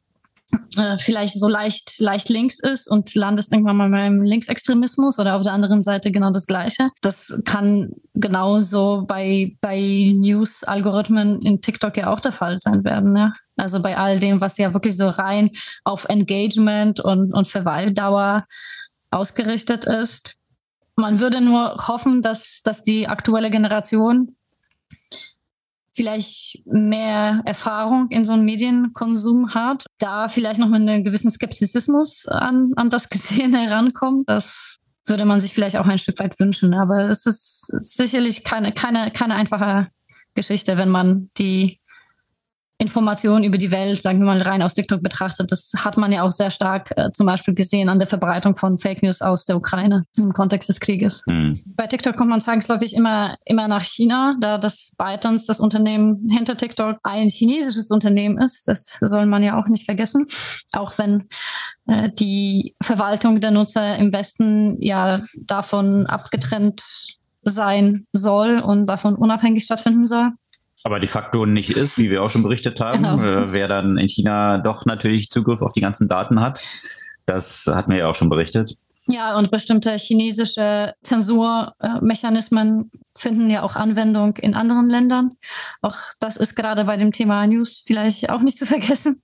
äh, vielleicht so leicht, leicht links ist und landest irgendwann mal beim Linksextremismus oder auf der anderen Seite genau das Gleiche. Das kann genauso bei, bei News-Algorithmen in TikTok ja auch der Fall sein werden. Ja? Also bei all dem, was ja wirklich so rein auf Engagement und, und Verweildauer ausgerichtet ist. Man würde nur hoffen, dass, dass die aktuelle Generation vielleicht mehr Erfahrung in so einem Medienkonsum hat, da vielleicht noch mit einem gewissen Skeptizismus an, an das Gesehene herankommt. Das würde man sich vielleicht auch ein Stück weit wünschen. Aber es ist sicherlich keine, keine, keine einfache Geschichte, wenn man die Informationen über die Welt, sagen wir mal, rein aus TikTok betrachtet. Das hat man ja auch sehr stark äh, zum Beispiel gesehen an der Verbreitung von Fake News aus der Ukraine im Kontext des Krieges. Hm. Bei TikTok kommt man zwangsläufig immer, immer nach China, da das ByteDance, das Unternehmen hinter TikTok, ein chinesisches Unternehmen ist. Das soll man ja auch nicht vergessen. Auch wenn äh, die Verwaltung der Nutzer im Westen ja davon abgetrennt sein soll und davon unabhängig stattfinden soll. Aber de facto nicht ist, wie wir auch schon berichtet haben, Genau. äh, wer dann in China doch natürlich Zugriff auf die ganzen Daten hat. Das hatten wir ja auch schon berichtet. Ja, und bestimmte chinesische Zensurmechanismen finden ja auch Anwendung in anderen Ländern. Auch das ist gerade bei dem Thema News vielleicht auch nicht zu vergessen.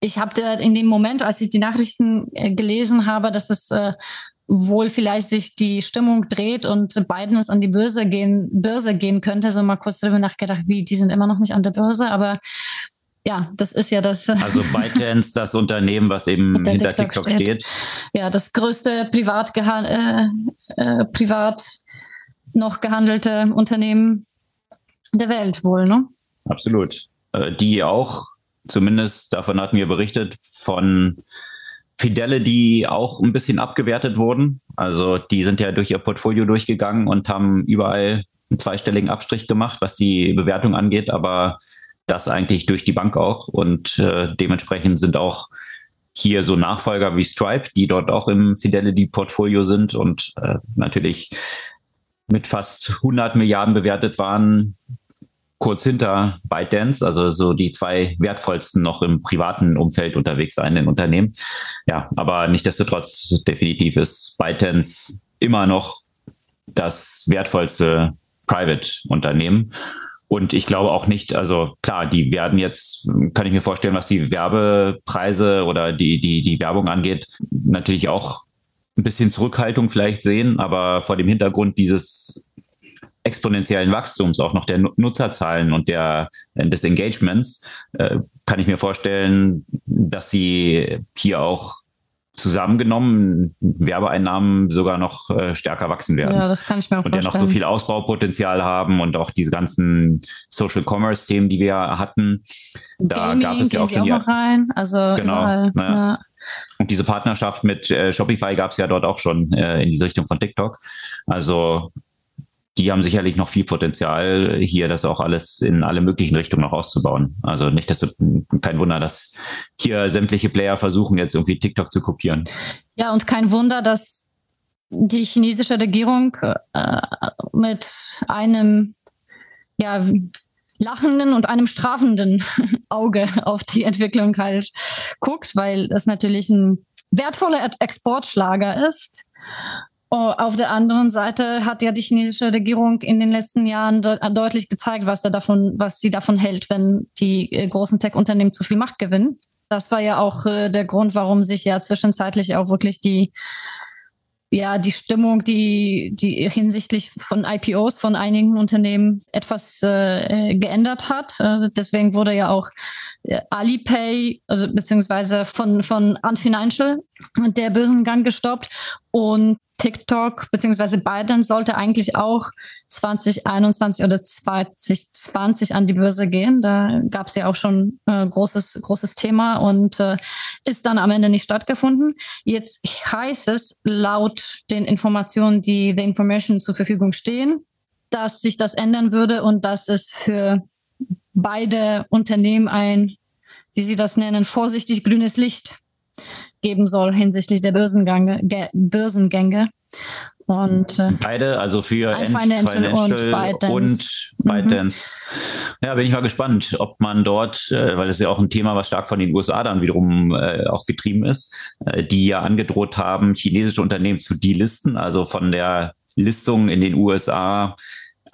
Ich habe in dem Moment, als ich die Nachrichten äh, gelesen habe, dass es äh, wohl vielleicht sich die Stimmung dreht und Biden es an die Börse gehen, Börse gehen könnte, so mal kurz darüber nachgedacht, wie die sind immer noch nicht an der Börse, aber ja, das ist ja das. Also ByteDance, das Unternehmen, was eben Hinter TikTok TikTok steht. steht. ja, das größte privat, äh, äh, privat noch gehandelte Unternehmen der Welt wohl, ne? Absolut. Äh, Die auch, zumindest davon hatten wir berichtet, von Fidelity auch ein bisschen abgewertet wurden. Also die sind ja durch ihr Portfolio durchgegangen und haben überall einen zweistelligen Abstrich gemacht, was die Bewertung angeht, aber das eigentlich durch die Bank auch. Und äh, dementsprechend sind auch hier so Nachfolger wie Stripe, die dort auch im Fidelity-Portfolio sind und äh, natürlich mit fast 100 Milliarden bewertet waren, kurz hinter ByteDance, also so die zwei wertvollsten noch im privaten Umfeld unterwegs sein Unternehmen. Ja, aber nichtdestotrotz definitiv ist ByteDance immer noch das wertvollste Private-Unternehmen. Und ich glaube auch nicht, also klar, die werden jetzt, kann ich mir vorstellen, was die Werbepreise oder die, die, die Werbung angeht, natürlich auch ein bisschen Zurückhaltung vielleicht sehen, aber vor dem Hintergrund dieses exponentiellen Wachstums, auch noch der Nutzerzahlen und der, des Engagements, äh, kann ich mir vorstellen, dass sie hier auch zusammengenommen Werbeeinnahmen sogar noch äh, stärker wachsen werden. Ja, das kann ich mir vorstellen. Und ja noch so viel Ausbaupotenzial haben und auch diese ganzen Social Commerce Themen, die wir hatten. Da Gaming gab es ja auch schon auch rein. Also genau. Überall, ja. Und diese Partnerschaft mit äh, Shopify gab es ja dort auch schon äh, in diese Richtung von TikTok. Also die haben sicherlich noch viel Potenzial, hier das auch alles in alle möglichen Richtungen noch auszubauen. Also nicht, dass kein Wunder, dass hier sämtliche Player versuchen, jetzt irgendwie TikTok zu kopieren. Ja, und kein Wunder, dass die chinesische Regierung äh, mit einem ja, lachenden und einem strafenden Auge auf die Entwicklung halt guckt, weil das natürlich ein wertvoller Exportschlager ist Oh, auf der anderen Seite hat ja die chinesische Regierung in den letzten Jahren de deutlich gezeigt, was, er davon, was sie davon hält, wenn die äh, großen Tech-Unternehmen zu viel Macht gewinnen. Das war ja auch äh, der Grund, warum sich ja zwischenzeitlich auch wirklich die ja, die Stimmung, die, die hinsichtlich von IPOs von einigen Unternehmen etwas äh, geändert hat. Äh, deswegen wurde ja auch äh, Alipay, also beziehungsweise von, von Ant Financial der Börsengang gestoppt und TikTok beziehungsweise Biden sollte eigentlich auch 2021 oder 2020 an die Börse gehen. Da gab es ja auch schon äh, großes großes Thema und äh, ist dann am Ende nicht stattgefunden. Jetzt heißt es laut den Informationen, die The Information zur Verfügung stehen, dass sich das ändern würde und dass es für beide Unternehmen ein, wie sie das nennen, vorsichtig grünes Licht geben soll hinsichtlich der Börsengänge. Börsengänge. Und, äh, Beide, also für Financial, und ByteDance. Und ByteDance. Mhm. Ja, bin ich mal gespannt, ob man dort, äh, weil es ja auch ein Thema, was stark von den USA dann wiederum äh, auch getrieben ist, äh, die ja angedroht haben, chinesische Unternehmen zu delisten, also von der Listung in den USA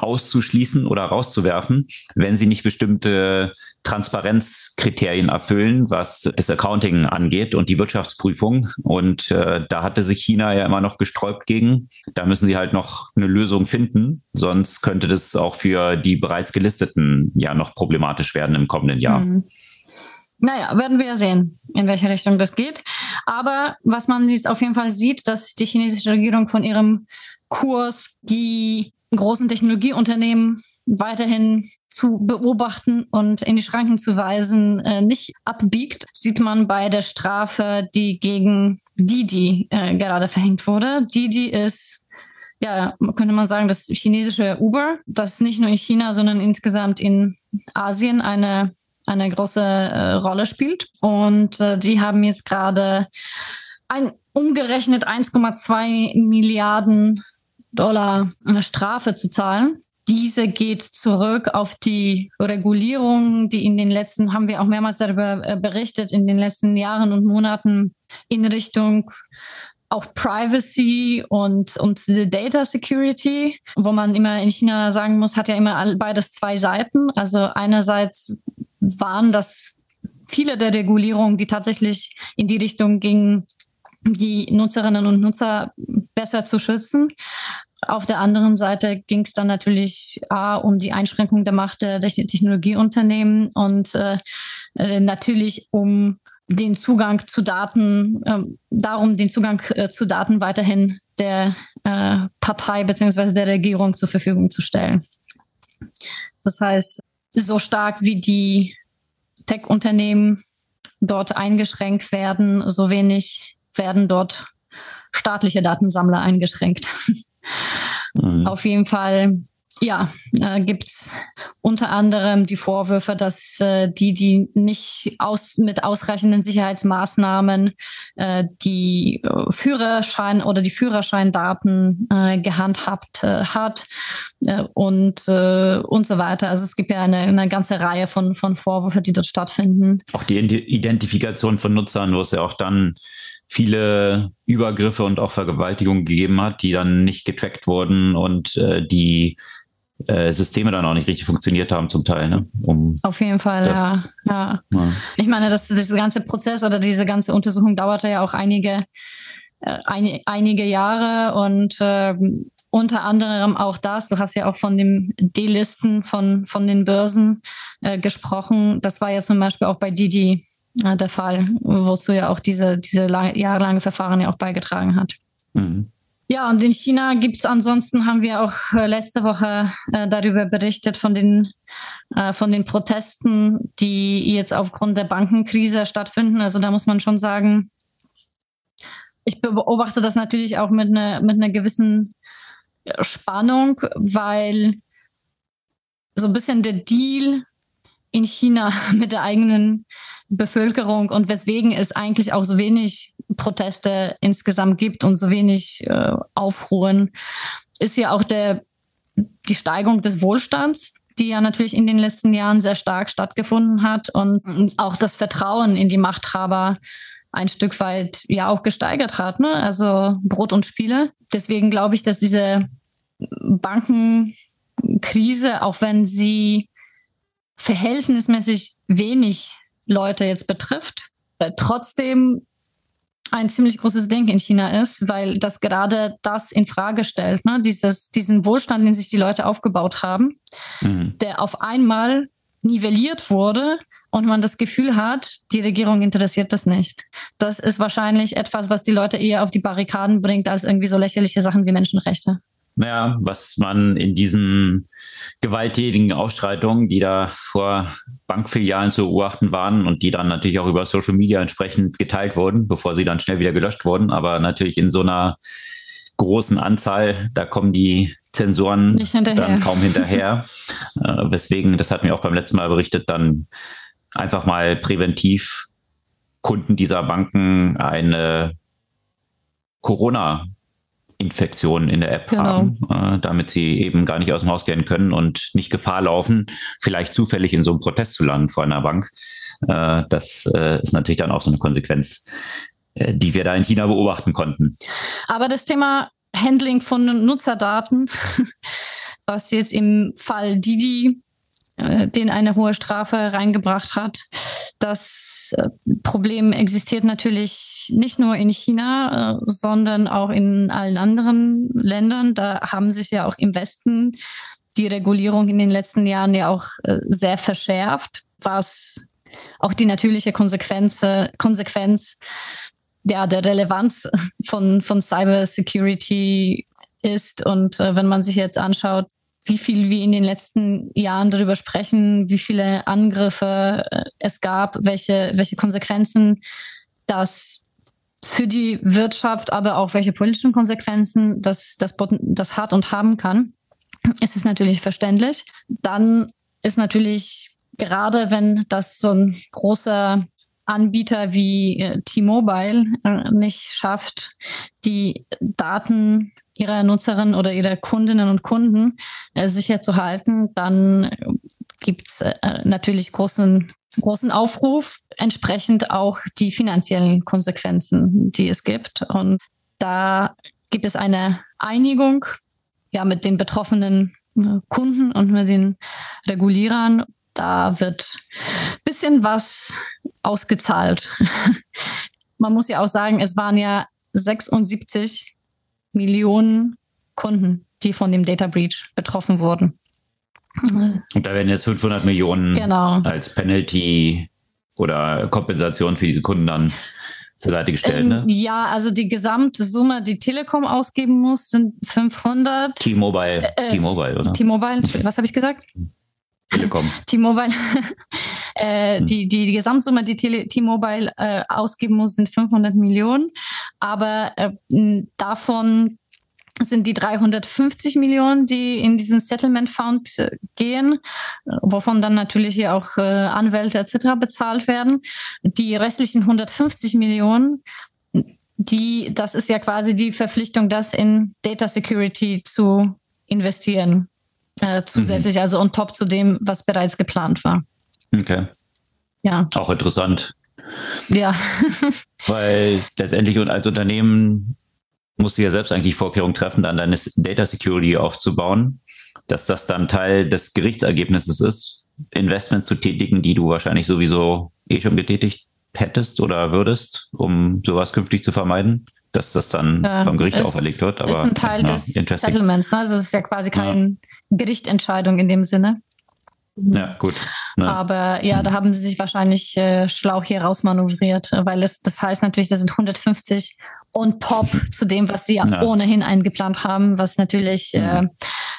auszuschließen oder rauszuwerfen, wenn sie nicht bestimmte Transparenzkriterien erfüllen, was das Accounting angeht und die Wirtschaftsprüfung. Und äh, da hatte sich China ja immer noch gesträubt gegen. Da müssen sie halt noch eine Lösung finden, sonst könnte das auch für die bereits gelisteten ja noch problematisch werden im kommenden Jahr. Mhm. Naja, werden wir sehen, in welche Richtung das geht. Aber was man jetzt auf jeden Fall sieht, dass die chinesische Regierung von ihrem Kurs die großen Technologieunternehmen weiterhin zu beobachten und in die Schranken zu weisen, äh, nicht abbiegt, sieht man bei der Strafe, die gegen Didi äh, gerade verhängt wurde. Didi ist ja, könnte man sagen, das chinesische Uber, das nicht nur in China, sondern insgesamt in Asien eine, eine große äh, Rolle spielt. Und äh, die haben jetzt gerade ein umgerechnet 1,2 Milliarden Dollar Strafe zu zahlen. Diese geht zurück auf die Regulierung, die in den letzten, haben wir auch mehrmals darüber äh, berichtet, in den letzten Jahren und Monaten in Richtung auch Privacy und, und Data Security, wo man immer in China sagen muss, hat ja immer beides zwei Seiten. Also einerseits waren das viele der Regulierungen, die tatsächlich in die Richtung gingen, die Nutzerinnen und Nutzer besser zu schützen. Auf der anderen Seite ging es dann natürlich A, um die Einschränkung der Macht der Technologieunternehmen und äh, äh, natürlich um den Zugang zu Daten, äh, darum den Zugang äh, zu Daten weiterhin der äh, Partei bzw. der Regierung zur Verfügung zu stellen. Das heißt, so stark wie die Tech-Unternehmen dort eingeschränkt werden, so wenig werden dort staatliche Datensammler eingeschränkt. Mhm. Auf jeden Fall ja, äh, gibt es unter anderem die Vorwürfe, dass äh, die, die nicht aus, mit ausreichenden Sicherheitsmaßnahmen äh, die äh, Führerschein oder die Führerscheindaten äh, gehandhabt äh, hat äh, und, und so weiter. Also es gibt ja eine, eine ganze Reihe von, von Vorwürfen, die dort stattfinden. Auch die Identifikation von Nutzern, wo es ja auch dann viele Übergriffe und auch Vergewaltigungen gegeben hat, die dann nicht getrackt wurden und äh, die äh, Systeme dann auch nicht richtig funktioniert haben zum Teil. Ne? Um Auf jeden Fall, das, ja. ja. ja. Ich meine, das, das ganze Prozess oder diese ganze Untersuchung dauerte ja auch einige, äh, ein, einige Jahre und äh, unter anderem auch das, du hast ja auch von dem D-Listen von, von den Börsen äh, gesprochen. Das war ja zum Beispiel auch bei Didi der Fall, wo du ja auch diese, diese lang, jahrelange Verfahren ja auch beigetragen hat. Mhm. Ja, und in China gibt es ansonsten, haben wir auch äh, letzte Woche äh, darüber berichtet, von den, äh, von den Protesten, die jetzt aufgrund der Bankenkrise stattfinden. Also da muss man schon sagen, ich beobachte das natürlich auch mit einer mit einer gewissen Spannung, weil so ein bisschen der Deal in China mit der eigenen Bevölkerung und weswegen es eigentlich auch so wenig Proteste insgesamt gibt und so wenig äh, Aufruhen, ist ja auch der, die Steigerung des Wohlstands, die ja natürlich in den letzten Jahren sehr stark stattgefunden hat und auch das Vertrauen in die Machthaber ein Stück weit ja auch gesteigert hat. Ne? Also Brot und Spiele. Deswegen glaube ich, dass diese Bankenkrise, auch wenn sie verhältnismäßig wenig Leute jetzt betrifft, trotzdem ein ziemlich großes Ding in China ist, weil das gerade das in Frage stellt, ne? Dieses, diesen Wohlstand, den sich die Leute aufgebaut haben, mhm. der auf einmal nivelliert wurde und man das Gefühl hat, die Regierung interessiert das nicht. Das ist wahrscheinlich etwas, was die Leute eher auf die Barrikaden bringt, als irgendwie so lächerliche Sachen wie Menschenrechte naja, was man in diesen gewalttätigen Ausschreitungen, die da vor Bankfilialen zu beobachten waren und die dann natürlich auch über Social Media entsprechend geteilt wurden, bevor sie dann schnell wieder gelöscht wurden, aber natürlich in so einer großen Anzahl, da kommen die Zensoren dann kaum hinterher. äh, weswegen, das hat mir auch beim letzten Mal berichtet, dann einfach mal präventiv Kunden dieser Banken eine Corona Infektionen in der App genau. haben, äh, damit sie eben gar nicht aus dem Haus gehen können und nicht Gefahr laufen, vielleicht zufällig in so einem Protest zu landen vor einer Bank. Äh, das äh, ist natürlich dann auch so eine Konsequenz, äh, die wir da in China beobachten konnten. Aber das Thema Handling von Nutzerdaten, was jetzt im Fall Didi äh, den eine hohe Strafe reingebracht hat, das äh, Problem existiert natürlich nicht nur in China, äh, sondern auch in allen anderen Ländern. Da haben sich ja auch im Westen die Regulierung in den letzten Jahren ja auch äh, sehr verschärft, was auch die natürliche Konsequenz, Konsequenz ja, der Relevanz von, von Cyber Security ist. Und wenn man sich jetzt anschaut, wie viel wir in den letzten Jahren darüber sprechen, wie viele Angriffe äh, es gab, welche, welche Konsequenzen das für die Wirtschaft, aber auch welche politischen Konsequenzen das, das, das hat und haben kann, ist es natürlich verständlich. Dann ist natürlich gerade, wenn das so ein großer Anbieter wie äh, T-Mobile äh, nicht schafft, die Daten ihrer Nutzerinnen oder ihrer Kundinnen und Kunden äh, sicher zu halten, dann gibt es äh, natürlich großen, großen Aufruf, entsprechend auch die finanziellen Konsequenzen, die es gibt. Und da gibt es eine Einigung ja, mit den betroffenen äh, Kunden und mit den Regulierern. Da wird ein bisschen was ausgezahlt. Man muss ja auch sagen, es waren ja 76 Millionen Kunden, die von dem Data Breach betroffen wurden. Und da werden jetzt 500 Millionen genau. als Penalty oder Kompensation für diese Kunden dann zur Seite gestellt, ne? Ähm, ja, also die gesamte Summe, die Telekom ausgeben muss, sind 500. T-Mobile, äh, T-Mobile, oder? T-Mobile, was habe ich gesagt? Telekom. T-Mobile, äh, hm. die, die, die Gesamtsumme, die T-Mobile äh, ausgeben muss, sind 500 Millionen. Aber äh, davon sind die 350 Millionen, die in diesen Settlement Fund äh, gehen, wovon dann natürlich hier auch äh, Anwälte etc. bezahlt werden. Die restlichen 150 Millionen, die, das ist ja quasi die Verpflichtung, das in Data Security zu investieren, äh, zusätzlich, mhm. also on top zu dem, was bereits geplant war. Okay. Ja. Auch interessant. Ja. Weil letztendlich und als Unternehmen musst du ja selbst eigentlich Vorkehrungen treffen, dann deine Data Security aufzubauen, dass das dann Teil des Gerichtsergebnisses ist, Investment zu tätigen, die du wahrscheinlich sowieso eh schon getätigt hättest oder würdest, um sowas künftig zu vermeiden, dass das dann ja, vom Gericht auferlegt wird. Aber, ist ein Teil ja, des Settlements. Ne? Also es ist ja quasi keine ja. Gerichtentscheidung in dem Sinne. Ja, gut. Ne? Aber ja, da haben sie sich wahrscheinlich äh, schlau hier rausmanövriert, weil es, das heißt natürlich, das sind 150 on top zu dem, was sie ja. ohnehin eingeplant haben, was natürlich äh,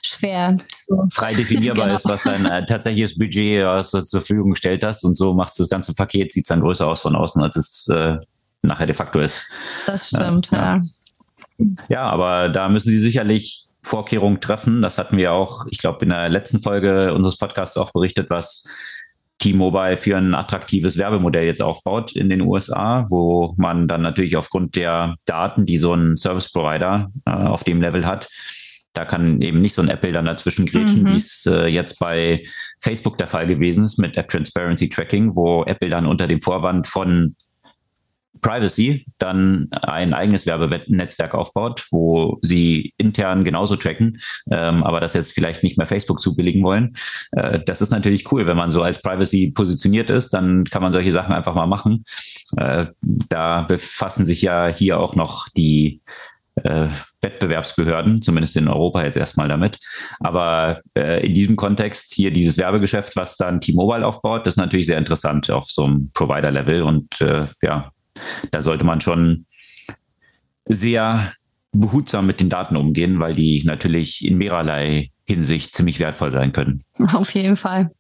schwer zu frei definierbar genau. ist, was dein äh, tatsächliches Budget was du zur Verfügung gestellt hast und so machst du das ganze Paket, sieht dann größer aus von außen, als es äh, nachher de facto ist. Das stimmt, ja. Ja, ja aber da müssen sie sicherlich Vorkehrungen treffen. Das hatten wir auch, ich glaube, in der letzten Folge unseres Podcasts auch berichtet, was T-Mobile für ein attraktives Werbemodell jetzt aufbaut in den USA, wo man dann natürlich aufgrund der Daten, die so ein Service Provider äh, auf dem Level hat, da kann eben nicht so ein Apple dann dazwischen grätschen, mhm. wie es äh, jetzt bei Facebook der Fall gewesen ist mit App Transparency Tracking, wo Apple dann unter dem Vorwand von Privacy dann ein eigenes Werbenetzwerk aufbaut, wo sie intern genauso tracken, ähm, aber das jetzt vielleicht nicht mehr Facebook zubilligen wollen. Äh, das ist natürlich cool, wenn man so als Privacy positioniert ist, dann kann man solche Sachen einfach mal machen. Äh, da befassen sich ja hier auch noch die äh, Wettbewerbsbehörden, zumindest in Europa jetzt erstmal damit. Aber äh, in diesem Kontext hier dieses Werbegeschäft, was dann T-Mobile aufbaut, das ist natürlich sehr interessant auf so einem Provider-Level und äh, ja, da sollte man schon sehr behutsam mit den Daten umgehen, weil die natürlich in mehrerlei Hinsicht ziemlich wertvoll sein können. Auf jeden Fall.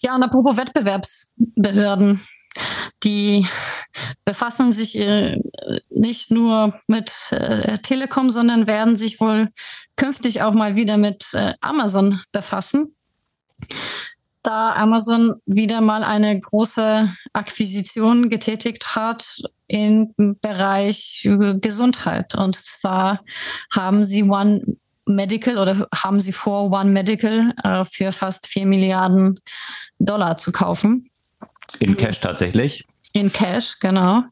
Ja, und apropos Wettbewerbsbehörden, die befassen sich äh, nicht nur mit äh, Telekom, sondern werden sich wohl künftig auch mal wieder mit äh, Amazon befassen da Amazon wieder mal eine große Akquisition getätigt hat im Bereich Gesundheit. Und zwar haben sie One Medical oder haben sie vor, One Medical äh, für fast 4 Milliarden Dollar zu kaufen. In Cash tatsächlich? In Cash, genau.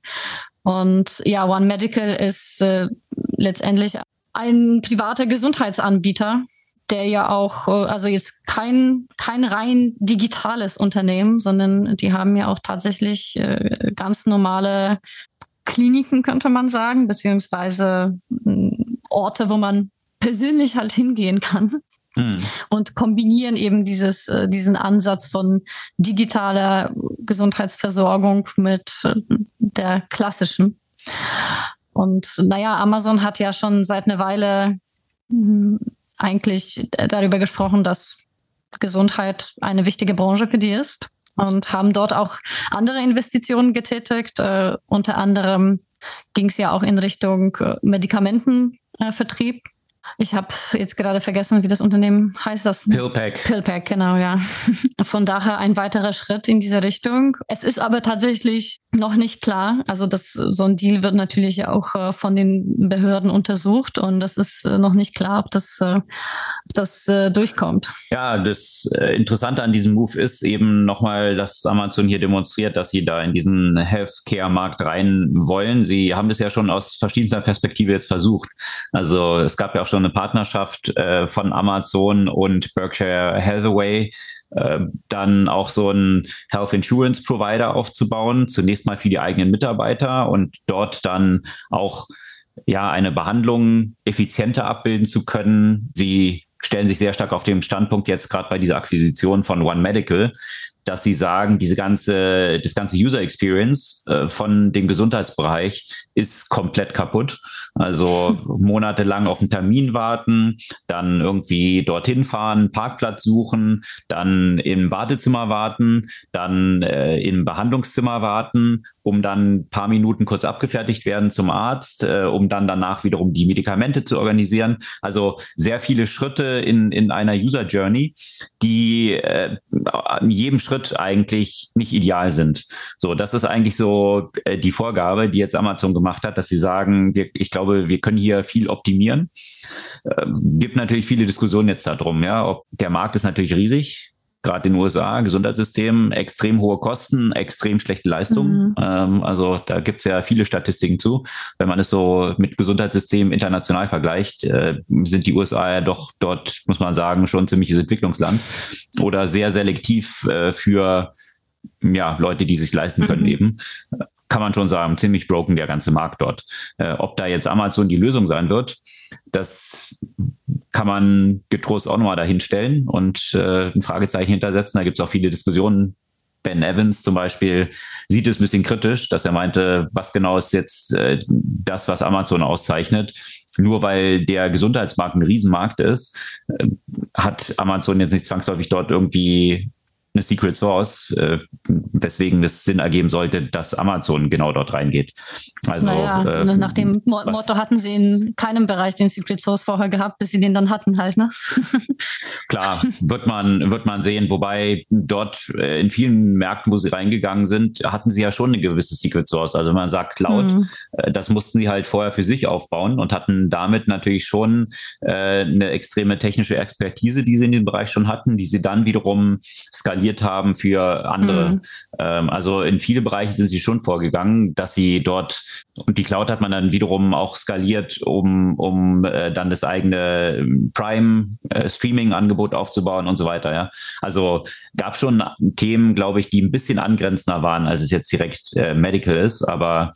Und ja, One Medical ist äh, letztendlich ein privater Gesundheitsanbieter, der ja auch, äh, also jetzt kein, kein rein digitales Unternehmen, sondern die haben ja auch tatsächlich äh, ganz normale Kliniken, könnte man sagen, beziehungsweise hm, Orte, wo man persönlich halt hingehen kann. Mhm. Und kombinieren eben dieses, äh, diesen Ansatz von digitaler Gesundheitsversorgung mit der klassischen. Und naja, Amazon hat ja schon seit einer Weile hm, eigentlich darüber gesprochen, dass Gesundheit eine wichtige Branche für die ist und haben dort auch andere Investitionen getätigt. Äh, unter anderem ging es ja auch in Richtung äh, Medikamentenvertrieb. Ich habe jetzt gerade vergessen, wie das Unternehmen heißt. Das Pillpack. Pillpack, genau, ja. Von daher ein weiterer Schritt in diese Richtung. Es ist aber tatsächlich noch nicht klar. Also das, so ein Deal wird natürlich auch äh, von den Behörden untersucht und es ist äh, noch nicht klar, ob das, äh, ob das durchkommt. Ja, das Interessante an diesem Move ist eben nochmal, dass Amazon hier demonstriert, dass sie da in diesen Healthcare-Markt rein wollen. Sie haben das ja schon aus verschiedenster Perspektive jetzt versucht. Also es gab ja auch schon eine Partnerschaft von Amazon und Berkshire Hathaway, äh, dann auch so einen Health Insurance Provider aufzubauen, zunächst mal für die eigenen Mitarbeiter und dort dann auch ja eine Behandlung effizienter abbilden zu können. Sie stellen sich sehr stark auf den Standpunkt jetzt gerade bei dieser Akquisition von One Medical, dass sie sagen, diese ganze, das ganze User Experience äh, von dem Gesundheitsbereich ist komplett kaputt. Also monatelang auf einen Termin warten, dann irgendwie dorthin fahren, Parkplatz suchen, dann im Wartezimmer warten, dann äh, im Behandlungszimmer warten, um dann ein paar Minuten kurz abgefertigt werden zum Arzt, äh, um dann danach wiederum die Medikamente zu organisieren. Also sehr viele Schritte in, in einer User Journey, die äh, an jedem Schritt eigentlich nicht ideal sind. So, das ist eigentlich so äh, die Vorgabe, die jetzt Amazon gemacht hat, dass sie sagen, wir, ich glaube, wir können hier viel optimieren. Äh, gibt natürlich viele Diskussionen jetzt darum, ja, ob der Markt ist natürlich riesig gerade in den USA, Gesundheitssystem, extrem hohe Kosten, extrem schlechte Leistungen. Mhm. Ähm, also da gibt's ja viele Statistiken zu. Wenn man es so mit Gesundheitssystemen international vergleicht, äh, sind die USA ja doch dort, muss man sagen, schon ein ziemliches Entwicklungsland oder sehr selektiv äh, für ja, Leute, die sich leisten können mhm. eben kann man schon sagen, ziemlich broken der ganze Markt dort. Äh, ob da jetzt Amazon die Lösung sein wird, das kann man getrost auch nochmal dahinstellen und äh, ein Fragezeichen hintersetzen. Da gibt es auch viele Diskussionen. Ben Evans zum Beispiel sieht es ein bisschen kritisch, dass er meinte, was genau ist jetzt äh, das, was Amazon auszeichnet. Nur weil der Gesundheitsmarkt ein Riesenmarkt ist, äh, hat Amazon jetzt nicht zwangsläufig dort irgendwie eine Secret Source, äh, weswegen es Sinn ergeben sollte, dass Amazon genau dort reingeht. Also naja, äh, nach dem Mo was, Motto hatten sie in keinem Bereich den Secret Source vorher gehabt, bis sie den dann hatten halt, ne? Klar, wird man, wird man sehen. Wobei dort äh, in vielen Märkten, wo sie reingegangen sind, hatten sie ja schon eine gewisse Secret Source. Also man sagt Cloud, mhm. äh, das mussten sie halt vorher für sich aufbauen und hatten damit natürlich schon äh, eine extreme technische Expertise, die sie in dem Bereich schon hatten, die sie dann wiederum skalieren skaliert haben für andere. Mhm. Ähm, also in viele Bereiche sind sie schon vorgegangen, dass sie dort und die Cloud hat man dann wiederum auch skaliert, um, um äh, dann das eigene ähm, Prime-Streaming-Angebot äh, aufzubauen und so weiter. Ja. Also gab schon Themen, glaube ich, die ein bisschen angrenzender waren, als es jetzt direkt äh, Medical ist, aber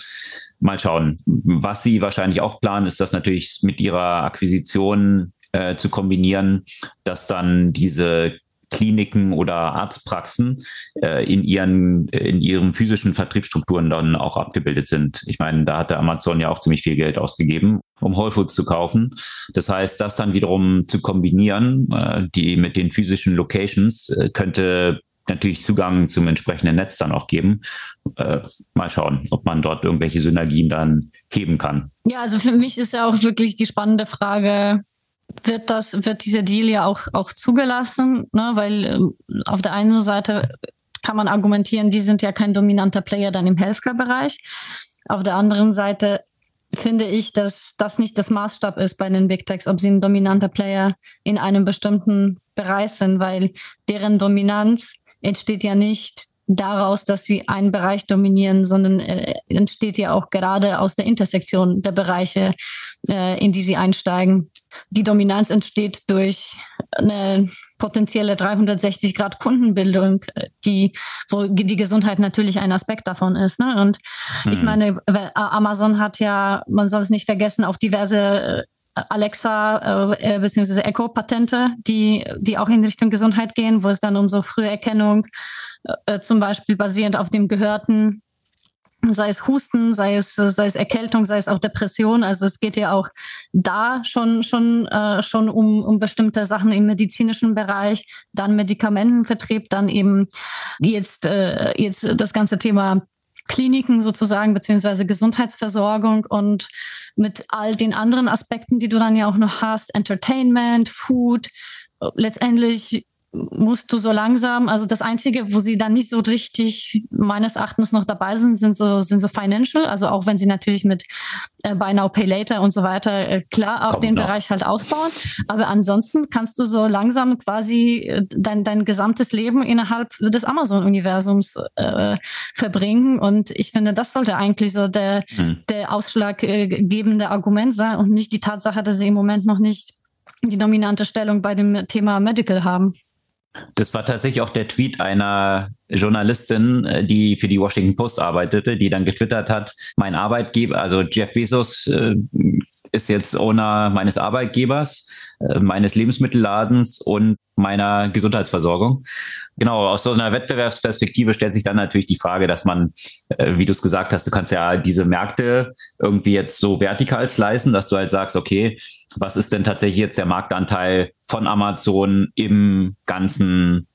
mal schauen. Was sie wahrscheinlich auch planen, ist das natürlich mit ihrer Akquisition äh, zu kombinieren, dass dann diese Kliniken oder Arztpraxen äh, in ihren in ihren physischen Vertriebsstrukturen dann auch abgebildet sind. Ich meine, da hatte Amazon ja auch ziemlich viel Geld ausgegeben, um Whole Foods zu kaufen. Das heißt, das dann wiederum zu kombinieren, äh, die mit den physischen Locations äh, könnte natürlich Zugang zum entsprechenden Netz dann auch geben. Äh, mal schauen, ob man dort irgendwelche Synergien dann heben kann. Ja, also für mich ist ja auch wirklich die spannende Frage, wird das, wird dieser Deal ja auch, auch zugelassen, ne? weil ähm, auf der einen Seite kann man argumentieren, die sind ja kein dominanter Player dann im Healthcare-Bereich. Auf der anderen Seite finde ich, dass das nicht das Maßstab ist bei den Big Techs, ob sie ein dominanter Player in einem bestimmten Bereich sind, weil deren Dominanz entsteht ja nicht daraus, dass sie einen Bereich dominieren, sondern äh, entsteht ja auch gerade aus der Intersektion der Bereiche, äh, in die sie einsteigen. Die Dominanz entsteht durch eine potenzielle 360 Grad Kundenbildung, die, wo die Gesundheit natürlich ein Aspekt davon ist. Ne? Und mhm. ich meine, Amazon hat ja, man soll es nicht vergessen, auch diverse äh, Alexa äh, bzw. Echo-Patente, die, die auch in Richtung Gesundheit gehen, wo es dann um so frühe Erkennung äh, zum Beispiel basierend auf dem Gehörten, sei es Husten, sei es, sei es Erkältung, sei es auch Depression. Also es geht ja auch da schon, schon, äh, schon um, um bestimmte Sachen im medizinischen Bereich, dann Medikamentenvertrieb, dann eben jetzt, äh, jetzt das ganze Thema Kliniken sozusagen, beziehungsweise Gesundheitsversorgung und mit all den anderen Aspekten, die du dann ja auch noch hast, Entertainment, Food, letztendlich musst du so langsam, also das Einzige, wo sie dann nicht so richtig meines Erachtens noch dabei sind, sind so, sind so Financial, also auch wenn sie natürlich mit äh, Buy Now, Pay Later und so weiter äh, klar auch Kommt den noch. Bereich halt ausbauen. Aber ansonsten kannst du so langsam quasi äh, dein, dein gesamtes Leben innerhalb des Amazon-Universums äh, verbringen. Und ich finde, das sollte eigentlich so der, hm. der ausschlaggebende Argument sein und nicht die Tatsache, dass sie im Moment noch nicht die dominante Stellung bei dem Thema Medical haben. Das war tatsächlich auch der Tweet einer Journalistin, äh, die für die Washington Post arbeitete, die dann getwittert hat, mein Arbeitgeber, also Jeff Bezos äh, ist jetzt Owner meines Arbeitgebers, äh, meines Lebensmittelladens und meiner Gesundheitsversorgung. Genau, aus so einer Wettbewerbsperspektive stellt sich dann natürlich die Frage, dass man, äh, wie du es gesagt hast, du kannst ja diese Märkte irgendwie jetzt so vertikal leisten, dass du halt sagst, okay, was ist denn tatsächlich jetzt der Marktanteil von Amazon im ganzen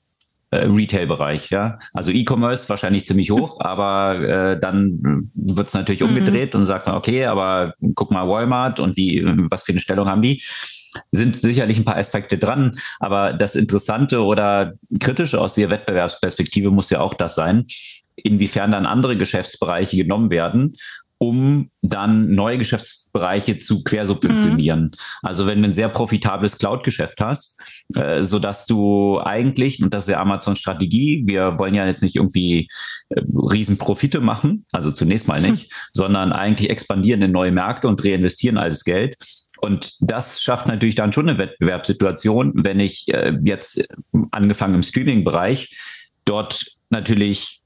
äh, Retail-Bereich, ja. Also E-Commerce wahrscheinlich ziemlich hoch, aber äh, dann wird es natürlich mhm. umgedreht und sagt man, okay, aber guck mal Walmart und wie, was für eine Stellung haben die? Sind sicherlich ein paar Aspekte dran, aber das Interessante oder Kritische aus der Wettbewerbsperspektive muss ja auch das sein, inwiefern dann andere Geschäftsbereiche genommen werden um dann neue Geschäftsbereiche zu quersubventionieren. Mhm. Also wenn du ein sehr profitables Cloud-Geschäft hast, äh, so dass du eigentlich, und das ist ja Amazon-Strategie, wir wollen ja jetzt nicht irgendwie äh, Riesenprofite machen, also zunächst mal nicht, mhm. sondern eigentlich expandieren in neue Märkte und reinvestieren alles Geld. Und das schafft natürlich dann schon eine Wettbewerbssituation, wenn ich äh, jetzt angefangen im Streaming-Bereich dort natürlich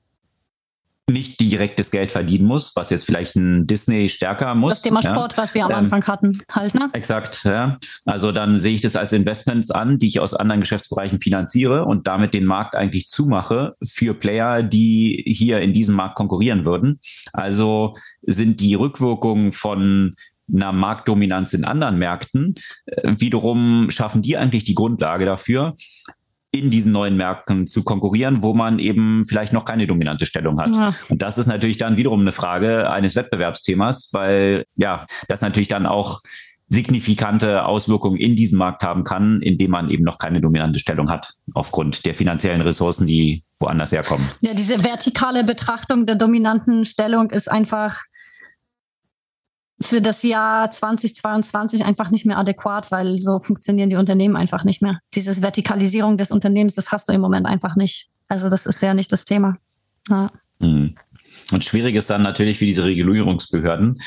nicht direktes Geld verdienen muss, was jetzt vielleicht ein Disney stärker muss. Das Thema Sport, ja. was wir am ähm, Anfang hatten, halt, ne? Exakt, ja. Also dann sehe ich das als Investments an, die ich aus anderen Geschäftsbereichen finanziere und damit den Markt eigentlich zumache für Player, die hier in diesem Markt konkurrieren würden. Also sind die Rückwirkungen von einer Marktdominanz in anderen Märkten. Äh, wiederum schaffen die eigentlich die Grundlage dafür, in diesen neuen Märkten zu konkurrieren, wo man eben vielleicht noch keine dominante Stellung hat. Ja. Und das ist natürlich dann wiederum eine Frage eines Wettbewerbsthemas, weil ja, das natürlich dann auch signifikante Auswirkungen in diesem Markt haben kann, indem man eben noch keine dominante Stellung hat, aufgrund der finanziellen Ressourcen, die woanders herkommen. Ja, diese vertikale Betrachtung der dominanten Stellung ist einfach für das Jahr 2022 einfach nicht mehr adäquat, weil so funktionieren die Unternehmen einfach nicht mehr. Diese Vertikalisierung des Unternehmens, das hast du im Moment einfach nicht. Also das ist ja nicht das Thema. Ja. Hm. Und schwierig ist dann natürlich für diese Regulierungsbehörden,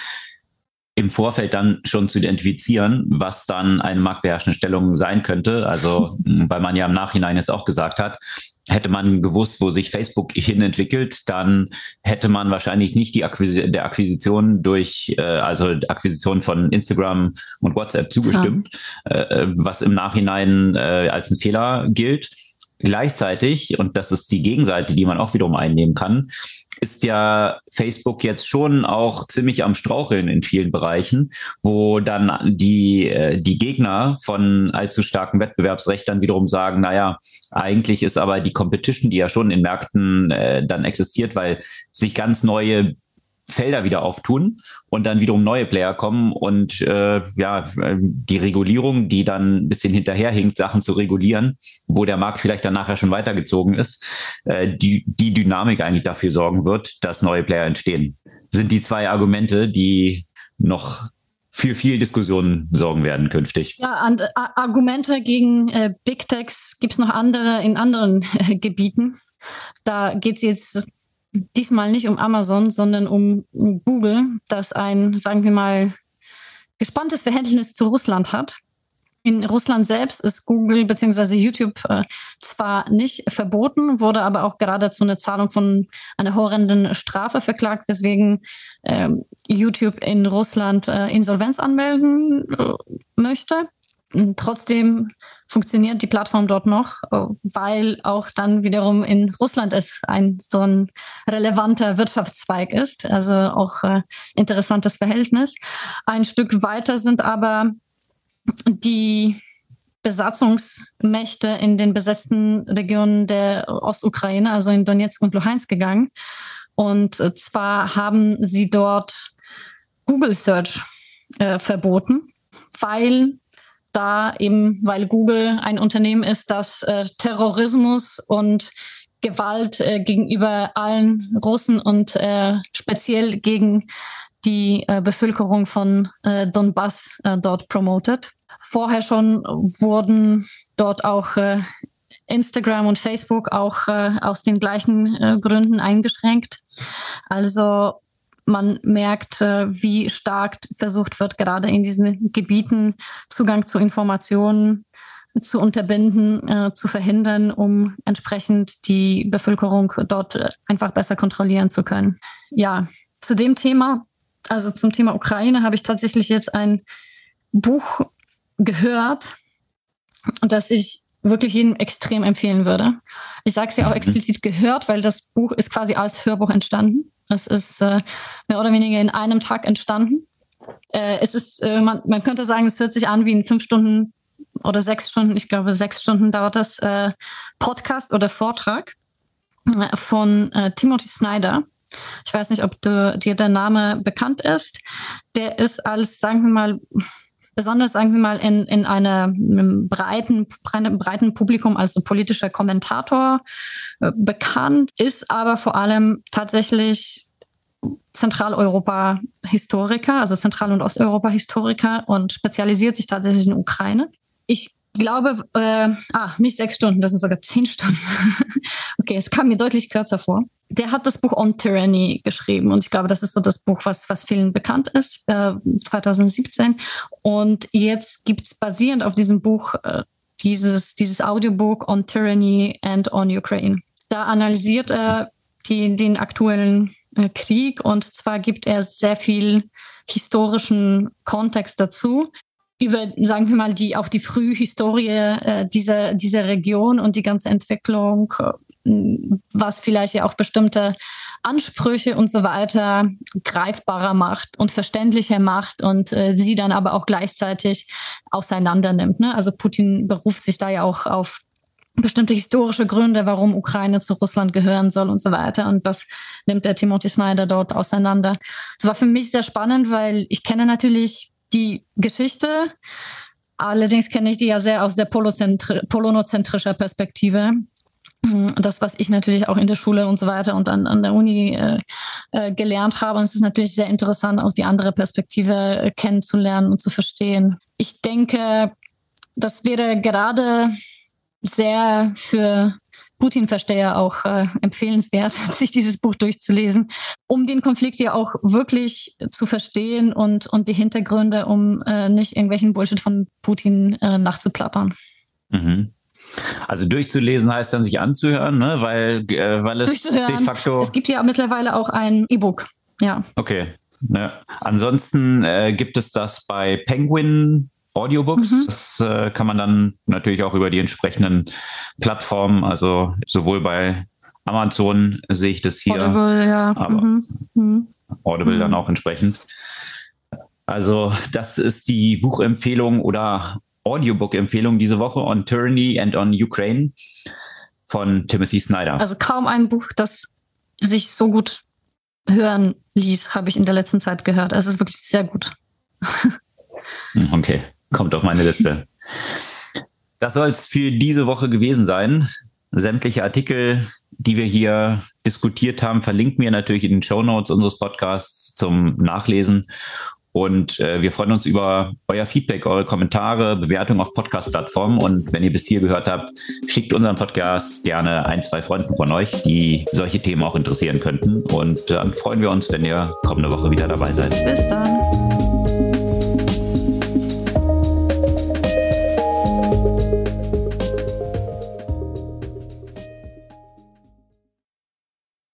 im Vorfeld dann schon zu identifizieren, was dann eine marktbeherrschende Stellung sein könnte. Also, weil man ja im Nachhinein jetzt auch gesagt hat, hätte man gewusst, wo sich Facebook hin entwickelt, dann hätte man wahrscheinlich nicht die Akquis der Akquisition durch, äh, also Akquisition von Instagram und WhatsApp zugestimmt, ja. äh, was im Nachhinein äh, als ein Fehler gilt. Gleichzeitig, und das ist die Gegenseite, die man auch wiederum einnehmen kann, ist ja Facebook jetzt schon auch ziemlich am Straucheln in vielen Bereichen, wo dann die, äh, die Gegner von allzu starkem Wettbewerbsrecht dann wiederum sagen, naja, eigentlich ist aber die Competition, die ja schon in Märkten äh, dann existiert, weil sich ganz neue Felder wieder auftun und dann wiederum neue Player kommen und äh, ja, die Regulierung, die dann ein bisschen hinterherhinkt, Sachen zu regulieren, wo der Markt vielleicht dann nachher schon weitergezogen ist, äh, die, die Dynamik eigentlich dafür sorgen wird, dass neue Player entstehen. Sind die zwei Argumente, die noch für viel Diskussionen sorgen werden künftig. Ja, und, äh, Argumente gegen äh, Big Techs gibt es noch andere in anderen äh, Gebieten. Da geht es jetzt diesmal nicht um Amazon, sondern um Google, das ein, sagen wir mal, gespanntes Verhältnis zu Russland hat. In Russland selbst ist Google bzw. YouTube äh, zwar nicht verboten, wurde aber auch gerade zu einer Zahlung von einer horrenden Strafe verklagt, weswegen äh, YouTube in Russland äh, Insolvenz anmelden äh, möchte. Trotzdem funktioniert die Plattform dort noch, äh, weil auch dann wiederum in Russland es ein so ein relevanter Wirtschaftszweig ist. Also auch äh, interessantes Verhältnis. Ein Stück weiter sind aber die Besatzungsmächte in den besetzten Regionen der Ostukraine, also in Donetsk und Luhansk gegangen. Und zwar haben sie dort Google Search äh, verboten, weil da eben, weil Google ein Unternehmen ist, das äh, Terrorismus und Gewalt äh, gegenüber allen Russen und äh, speziell gegen die äh, Bevölkerung von äh, Donbass äh, dort promotet. Vorher schon wurden dort auch Instagram und Facebook auch aus den gleichen Gründen eingeschränkt. Also man merkt, äh, wie stark versucht wird, gerade in diesen Gebieten Zugang zu Informationen zu unterbinden, äh, zu verhindern, um entsprechend die Bevölkerung dort äh, einfach besser kontrollieren zu können. Ja, zu dem Thema, also zum Thema Ukraine, habe ich tatsächlich jetzt ein Buch gehört, das ich wirklich jedem extrem empfehlen würde. Ich sage es ja auch mhm. explizit gehört, weil das Buch ist quasi als Hörbuch entstanden. Es ist äh, mehr oder weniger in einem Tag entstanden. Äh, es ist, äh, man, man könnte sagen, es hört sich an wie ein fünf Stunden oder sechs Stunden, ich glaube sechs Stunden dauert das äh, Podcast oder Vortrag äh, von äh, Timothy Snyder. Ich weiß nicht, ob du, dir der Name bekannt ist. Der ist als, sagen wir mal, besonders, sagen wir mal, in, in einem breiten, breiten Publikum als politischer Kommentator äh, bekannt, ist aber vor allem tatsächlich Zentraleuropa-Historiker, also Zentral- und Osteuropa-Historiker und spezialisiert sich tatsächlich in Ukraine. Ich glaube, äh, ah, nicht sechs Stunden, das sind sogar zehn Stunden. okay, es kam mir deutlich kürzer vor. Der hat das Buch On Tyranny geschrieben und ich glaube, das ist so das Buch, was, was vielen bekannt ist, äh, 2017. Und jetzt gibt's basierend auf diesem Buch äh, dieses, dieses Audiobook On Tyranny and on Ukraine. Da analysiert er die, den aktuellen äh, Krieg und zwar gibt er sehr viel historischen Kontext dazu über, sagen wir mal, die auch die Frühhistorie äh, dieser, dieser Region und die ganze Entwicklung, äh, was vielleicht ja auch bestimmte Ansprüche und so weiter greifbarer macht und verständlicher macht und äh, sie dann aber auch gleichzeitig auseinander nimmt. Ne? Also Putin beruft sich da ja auch auf bestimmte historische Gründe, warum Ukraine zu Russland gehören soll und so weiter. Und das nimmt der Timothy Snyder dort auseinander. Es war für mich sehr spannend, weil ich kenne natürlich die Geschichte. Allerdings kenne ich die ja sehr aus der polonozentrischer Perspektive. Das, was ich natürlich auch in der Schule und so weiter und an, an der Uni äh, äh, gelernt habe. Und es ist natürlich sehr interessant, auch die andere Perspektive äh, kennenzulernen und zu verstehen. Ich denke, das wäre gerade sehr für Putin-Versteher auch äh, empfehlenswert, sich dieses Buch durchzulesen, um den Konflikt ja auch wirklich zu verstehen und, und die Hintergründe, um äh, nicht irgendwelchen Bullshit von Putin äh, nachzuplappern. Mhm. Also durchzulesen heißt dann sich anzuhören, ne? weil, äh, weil es de facto. Es gibt ja mittlerweile auch ein E-Book. Ja. Okay. Ja. Ansonsten äh, gibt es das bei Penguin Audiobooks. Mhm. Das äh, kann man dann natürlich auch über die entsprechenden Plattformen, also sowohl bei Amazon sehe ich das hier, Audible, ja. aber mhm. Mhm. Audible dann mhm. auch entsprechend. Also das ist die Buchempfehlung oder Audiobook-Empfehlung diese Woche on Tyranny and on Ukraine von Timothy Snyder. Also kaum ein Buch, das sich so gut hören ließ, habe ich in der letzten Zeit gehört. Also es ist wirklich sehr gut. Okay kommt auf meine Liste. Das soll es für diese Woche gewesen sein. Sämtliche Artikel, die wir hier diskutiert haben, verlinken wir natürlich in den Show Notes unseres Podcasts zum Nachlesen. Und äh, wir freuen uns über euer Feedback, eure Kommentare, Bewertungen auf Podcast-Plattformen. Und wenn ihr bis hier gehört habt, schickt unseren Podcast gerne ein, zwei Freunden von euch, die solche Themen auch interessieren könnten. Und dann freuen wir uns, wenn ihr kommende Woche wieder dabei seid. Bis dann.